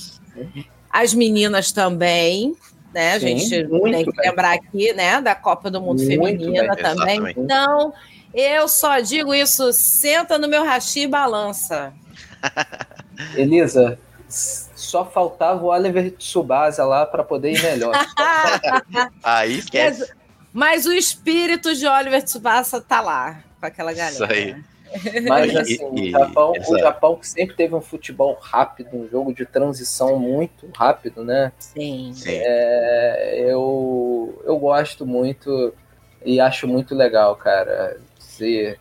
As meninas também, né? A Sim, gente muito tem que bem. lembrar aqui, né? Da Copa do Mundo Muito Feminina bem, também. exatamente. Então, eu só digo isso: senta no meu rachi e balança. (laughs) Elisa, só faltava o Oliver Tsubasa lá para poder ir melhor. (laughs) Aí esquece. Mas o espírito de Oliver Tsubasa tá lá, com aquela galera. Isso aí. Mas assim, e- o, Japão, essa- o Japão que sempre teve um futebol rápido, um jogo de transição muito rápido, né? Sim. Sim. É, eu, eu gosto muito e acho muito legal, cara. Se,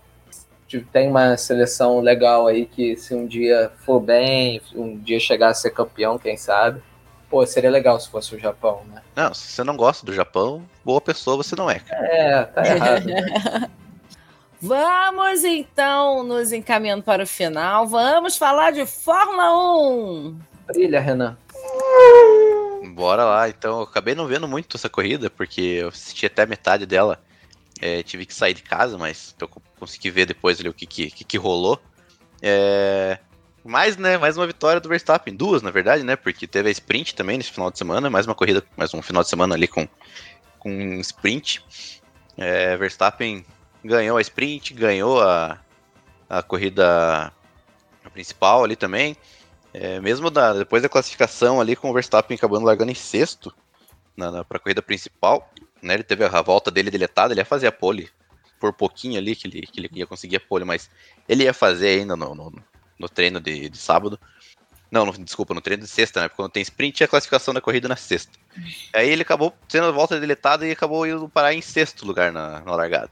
tipo, tem uma seleção legal aí que se um dia for bem, um dia chegar a ser campeão, quem sabe. Pô, seria legal se fosse o Japão, né? Não, se você não gosta do Japão, boa pessoa você não é. cara. É, tá errado. né? (laughs) Vamos então nos encaminhando para o final. Vamos falar de Fórmula 1. Brilha, Renan. Bora lá, então. Eu acabei não vendo muito essa corrida, porque eu assisti até a metade dela. É, tive que sair de casa, mas eu co- consegui ver depois ali o que, que, que, que rolou. É, mais, né, mais uma vitória do Verstappen. Duas, na verdade, né? Porque teve a sprint também nesse final de semana. Mais uma corrida, mais um final de semana ali com, com sprint. É, Verstappen ganhou a sprint, ganhou a, a corrida principal ali também. É, mesmo da- depois da classificação ali com o Verstappen acabando largando em sexto na, pra corrida principal, né? Ele teve a volta dele deletada, ele ia fazer a pole por pouquinho ali que ele, que ele ia conseguir a pole, mas ele ia fazer ainda no, no, no treino de, de sábado. Não, no- desculpa, no treino de sexta, né? Porque quando tem sprint é a classificação da corrida na sexta. Aí ele acabou tendo a volta deletada e acabou indo parar em sexto lugar na, na largada.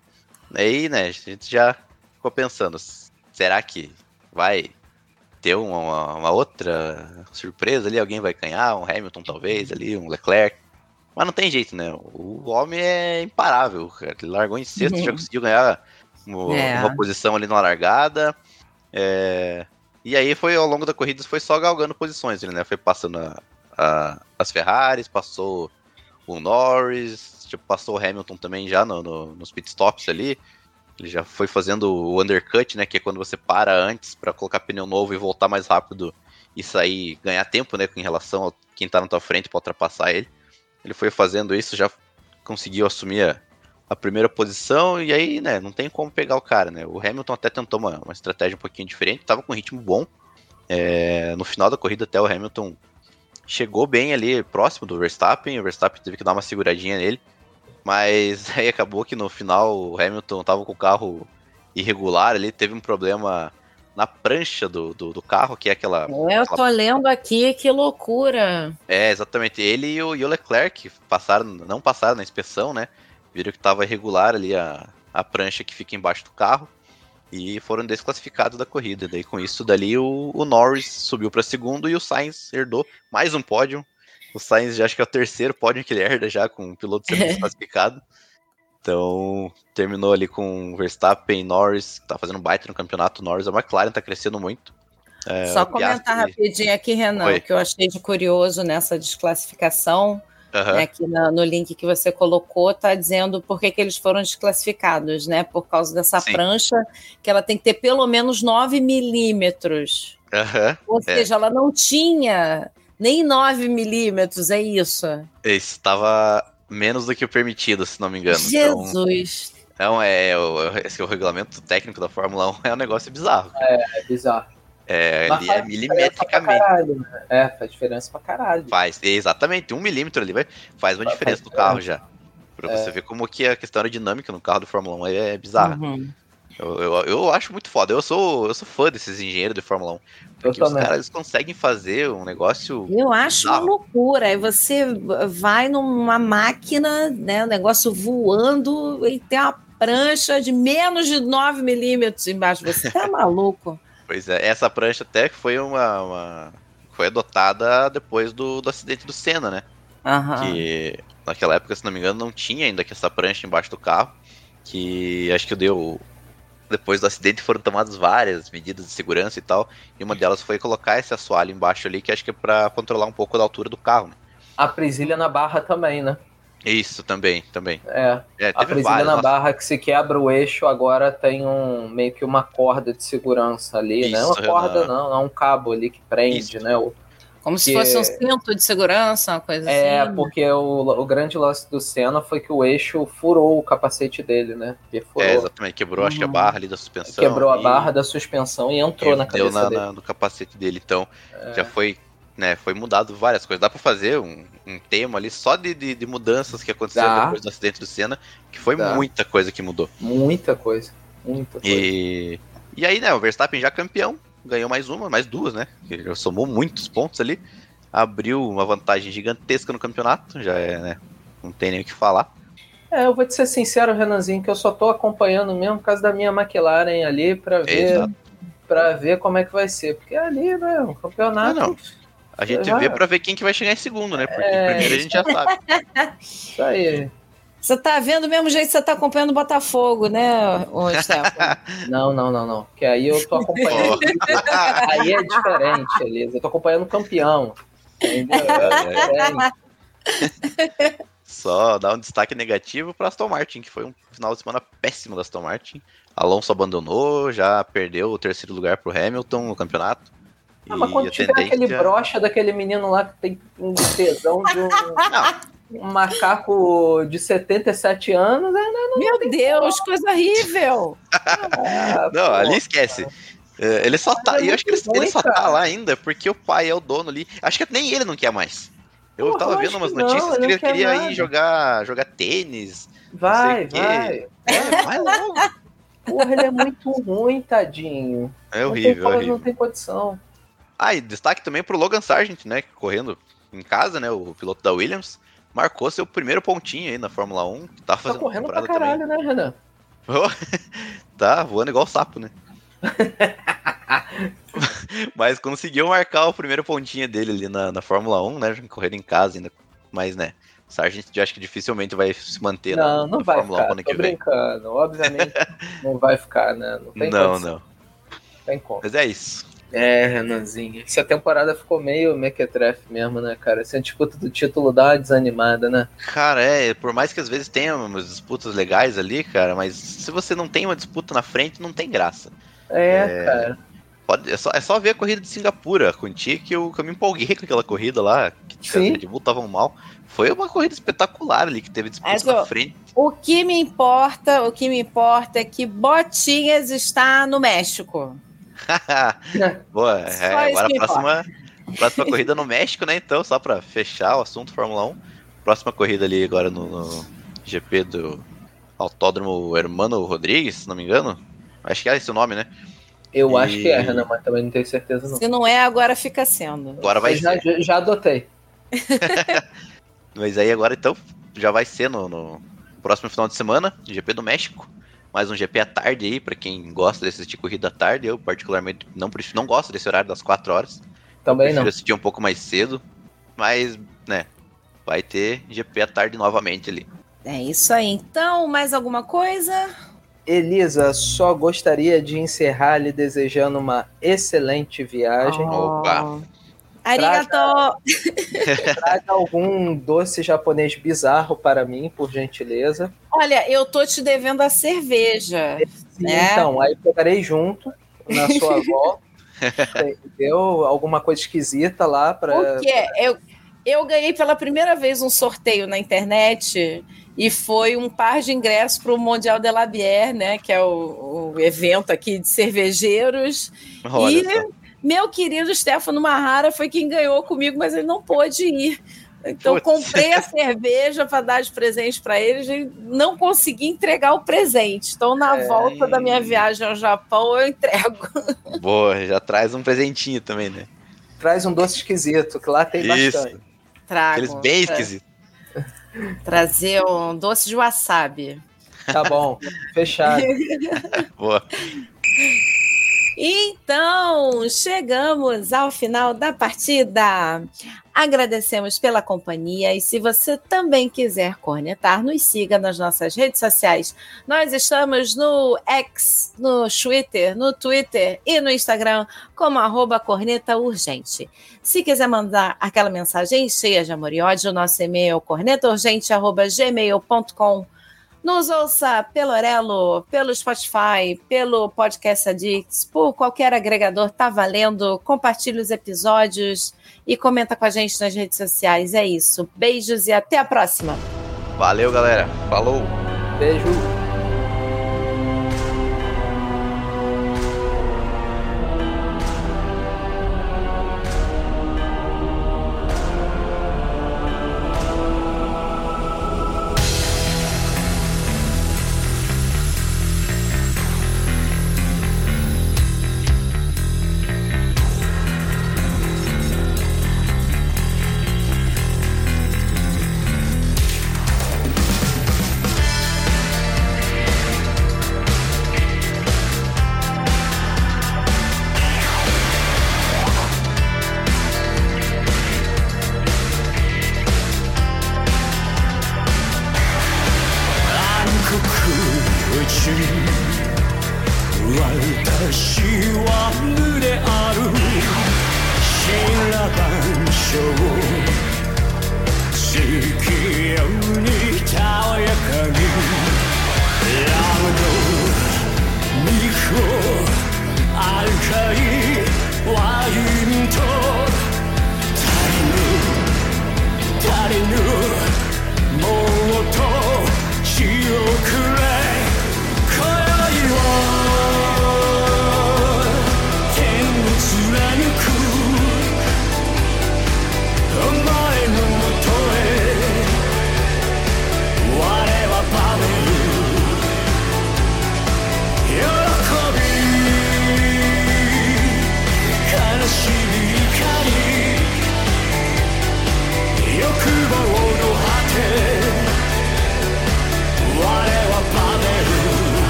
Aí, né, a gente já ficou pensando, será que vai ter uma, uma- outra surpresa ali? Alguém vai ganhar? Um Hamilton talvez ali, um Leclerc. Mas não tem jeito, né? O homem é imparável, cara. Ele largou em sexto, Uhum. já conseguiu ganhar uma, É. uma posição ali na largada. É, E aí foi ao longo da corrida foi só galgando posições, ele, né? Foi passando a- a- as Ferraris, passou o Norris, tipo, passou o Hamilton também já no- no- nos pitstops ali. Ele já foi fazendo o undercut, né? Que é quando você para antes para colocar pneu novo e voltar mais rápido e sair, ganhar tempo, né? em relação a quem tá na tua frente para ultrapassar ele. Ele foi fazendo isso, já conseguiu assumir a, a primeira posição e aí, né? Não tem como pegar o cara, né? O Hamilton até tentou uma, uma estratégia um pouquinho diferente, tava com um ritmo bom. É, no final da corrida, até o Hamilton chegou bem ali próximo do Verstappen. O Verstappen teve que dar uma seguradinha nele. Mas (laughs) aí acabou que no final o Hamilton tava com o carro irregular ali, teve um problema na prancha do, do, do carro, que é aquela. Eu tô lendo aqui, que loucura. É, exatamente. Ele e o, e o Leclerc passaram, não passaram na inspeção, né? Viram que tava irregular ali a, a prancha que fica embaixo do carro. E foram desclassificados da corrida. Daí com isso, dali o, o Norris subiu para segundo e o Sainz herdou mais um pódio. O Sainz já acho que é o terceiro pódio que ele herda já com o piloto sendo desclassificado. Então, terminou ali com Verstappen, Norris, que tá fazendo baita no campeonato. Norris, a McLaren tá crescendo muito. É, Só comentar Piastri- rapidinho aqui, Renan, Oi. que eu achei de curioso nessa desclassificação. Aham. né, aqui na- no link que você colocou, tá dizendo por que, que eles foram desclassificados, né? Por causa dessa Sim. prancha, que ela tem que ter pelo menos 9 milímetros. Aham. Ou é. seja, ela não tinha nem 9 milímetros, é isso. Estava menos do que o permitido, se não me engano. Jesus. Então, é, o, esse é o regulamento técnico da Fórmula 1 é um negócio bizarro. É, é bizarro. É, Mas é diferença milimetricamente. pra caralho, né? É, faz diferença pra caralho. Faz, exatamente, um milímetro ali vai, faz uma Faz diferença no carro já. Pra É. você ver como que a questão aerodinâmica no carro do Fórmula 1 é bizarra. Uhum. Eu, eu, eu acho muito foda. Eu sou, eu sou fã desses engenheiros de Fórmula 1. Porque os caras eles conseguem fazer um negócio. Eu acho uma bizarro. loucura. Aí você vai numa máquina, né? O negócio voando e tem uma prancha de menos de 9 milímetros embaixo. Você tá (laughs) maluco? Pois é, essa prancha até que foi uma, uma- foi adotada depois do, do acidente do Senna, né? Aham. Que naquela época, se não me engano, não tinha ainda que essa prancha embaixo do carro. Que acho que deu. Depois do acidente foram tomadas várias medidas de segurança e tal. E uma delas foi colocar esse assoalho embaixo ali, que acho que é pra controlar um pouco da altura do carro, né? A presilha na barra também, né? Isso, também, também. É. É, A presilha várias. na nossa. barra que se quebra o eixo, agora tem um meio que uma corda de segurança ali, né? Isso, Uma corda não, é um cabo ali que prende, né? O, Como se fosse um cinto de segurança, uma coisa é, assim. porque o, o grande lance do Senna foi que o eixo furou o capacete dele, né? Perfurou. É, exatamente. Quebrou, acho que a Uhum. barra ali da suspensão. Quebrou a e- barra da suspensão e entrou na cabeça na, dele. na- no capacete dele. Então, É. já foi, né, foi mudado várias coisas. Dá pra fazer um, um tema ali só de, de, de mudanças que aconteceram Dá. depois do acidente do Senna, que foi Dá. muita coisa que mudou. Muita coisa. Muita coisa. E, e aí, né, o Verstappen já campeão, ganhou mais uma, mais duas, né? Ele somou muitos pontos ali, abriu uma vantagem gigantesca no campeonato, já é, né? Não tem nem o que falar. É, eu vou te ser sincero, Renanzinho, que eu só tô acompanhando mesmo por causa da minha McLaren ali pra ver, pra ver como é que vai ser. Porque ali, né, o campeonato. Não, não. A gente Já- vê pra ver quem que vai chegar em segundo, né? Porque É. primeiro a gente já sabe. (laughs) Isso aí. Você tá vendo do mesmo jeito que você tá acompanhando o Botafogo, né, ô? (laughs) Não, não, não, não. Que aí eu tô acompanhando. (laughs) aí é diferente, Elisa. Eu tô acompanhando o campeão. Entendeu? É diferente. Só dar um destaque negativo para Aston Martin, que foi um final de semana péssimo da Aston Martin. Alonso abandonou, já perdeu o terceiro lugar pro Hamilton no campeonato. Ah, mas quando tiver aquele brocha daquele menino lá que tem um tesão de um, um macaco de 77 anos, né? não, Meu Deus, coisa horrível! Ah, Não, pô. ali esquece. É, Ele só tá. é eu acho que ele, ele só tá lá ainda porque o pai é o dono ali. Acho que nem ele não quer mais. Eu Porra, tava eu vendo umas que não, notícias ele que não ele quer queria nada. ir jogar, jogar tênis. Vai, não vai. É, vai logo. (laughs) Porra, ele é muito ruim, tadinho. É Não horrível, tem, é como, horrível. não tem condição. Ah, e destaque também pro Logan Sargent, né? Correndo em casa, né? O piloto da Williams. Marcou seu primeiro pontinho aí na Fórmula 1. Tá Tá fazendo correndo pra temporada também. caralho, né, Renan? (laughs) tá voando igual sapo, né? (laughs) Mas conseguiu marcar o primeiro pontinho dele ali na, na Fórmula 1, né? Correndo em casa ainda. Mas, né? Sargent acho que dificilmente vai se manter na, Não, não na vai Fórmula 1 ficar. ano Tô que vem. brincando. Obviamente (laughs) não vai ficar, né? Não tem Não, condição. não. Tem como. Mas é isso. É, Renanzinho. Essa temporada ficou meio mequetrefe mesmo, né, cara? Essa disputa do título dá uma desanimada, né? Cara, é, por mais que às vezes tenha umas disputas legais ali, cara, mas se você não tem uma disputa na frente, não tem graça. É, cara. Pode, é, só, é só ver a corrida de Singapura com o Ti que eu, que eu me empolguei (laughs) com aquela corrida lá, que Sim. as Red Bull estavam mal. Foi uma corrida espetacular ali, que teve disputa Mas, na frente. O que me importa, o que me importa é que Botinhas está no México. (laughs) Boa, é, agora a próxima, próxima corrida no México, né? Então, só pra fechar o assunto Fórmula 1. Próxima corrida ali agora no, no GP do Autódromo Hermano Rodrigues, se não me engano. Acho que é esse o nome, né? Eu E- acho que é, Renan, mas também não tenho certeza, não. Se não é, agora fica sendo. Agora vai já, ser. já- já adotei. (laughs) (laughs) Mas aí agora então já vai ser no, no próximo final de semana, GP do México. Mais um GP à tarde aí, pra quem gosta de assistir corrida à tarde. Eu, particularmente, não, não gosto desse horário das 4 horas. Também prefiro não. assistir um pouco mais cedo. Mas, né, vai ter GP à tarde novamente ali. É isso aí. Então, mais alguma coisa? Elisa, só gostaria de encerrar lhe desejando uma excelente viagem. Opa! Arigato! (laughs) Traga algum doce japonês bizarro para mim, por gentileza. Olha, eu tô te devendo a cerveja. né? Então, aí pegarei junto na sua (laughs) avó. Entendeu? Alguma coisa esquisita lá para. Porque eu, eu ganhei pela primeira vez um sorteio na internet e foi um par de ingressos para o Mundial de la Bière, né? Que é o, o evento aqui de cervejeiros. Olha e só. Meu querido Stefano Marrara foi quem ganhou comigo, mas ele não pôde ir. Então Putz. comprei a cerveja para dar de presente para eles e não consegui entregar o presente. Então na É. volta da minha viagem ao Japão eu entrego. (laughs) Boa, já traz um presentinho também, né? Traz um doce esquisito, que lá tem Isso. bastante. Trago. Aqueles bem Tra- esquisitos. Trazer um doce de wasabi. Tá bom, fechado. (laughs) Boa. Então, chegamos ao final da partida. Agradecemos pela companhia e se você também quiser cornetar, nos siga nas nossas redes sociais. Nós estamos no X, no Twitter, no Twitter e no Instagram como arroba corneta urgente. Se quiser mandar aquela mensagem cheia de amor e ódio, nosso e-mail é cornetaurgente.gmail.com nos ouça pelo Orelo, pelo Spotify, pelo Podcast Addicts, por qualquer agregador, tá valendo. Compartilhe os episódios e comenta com a gente nas redes sociais. É isso. Beijos e até a próxima. Valeu, galera. Falou. Beijo.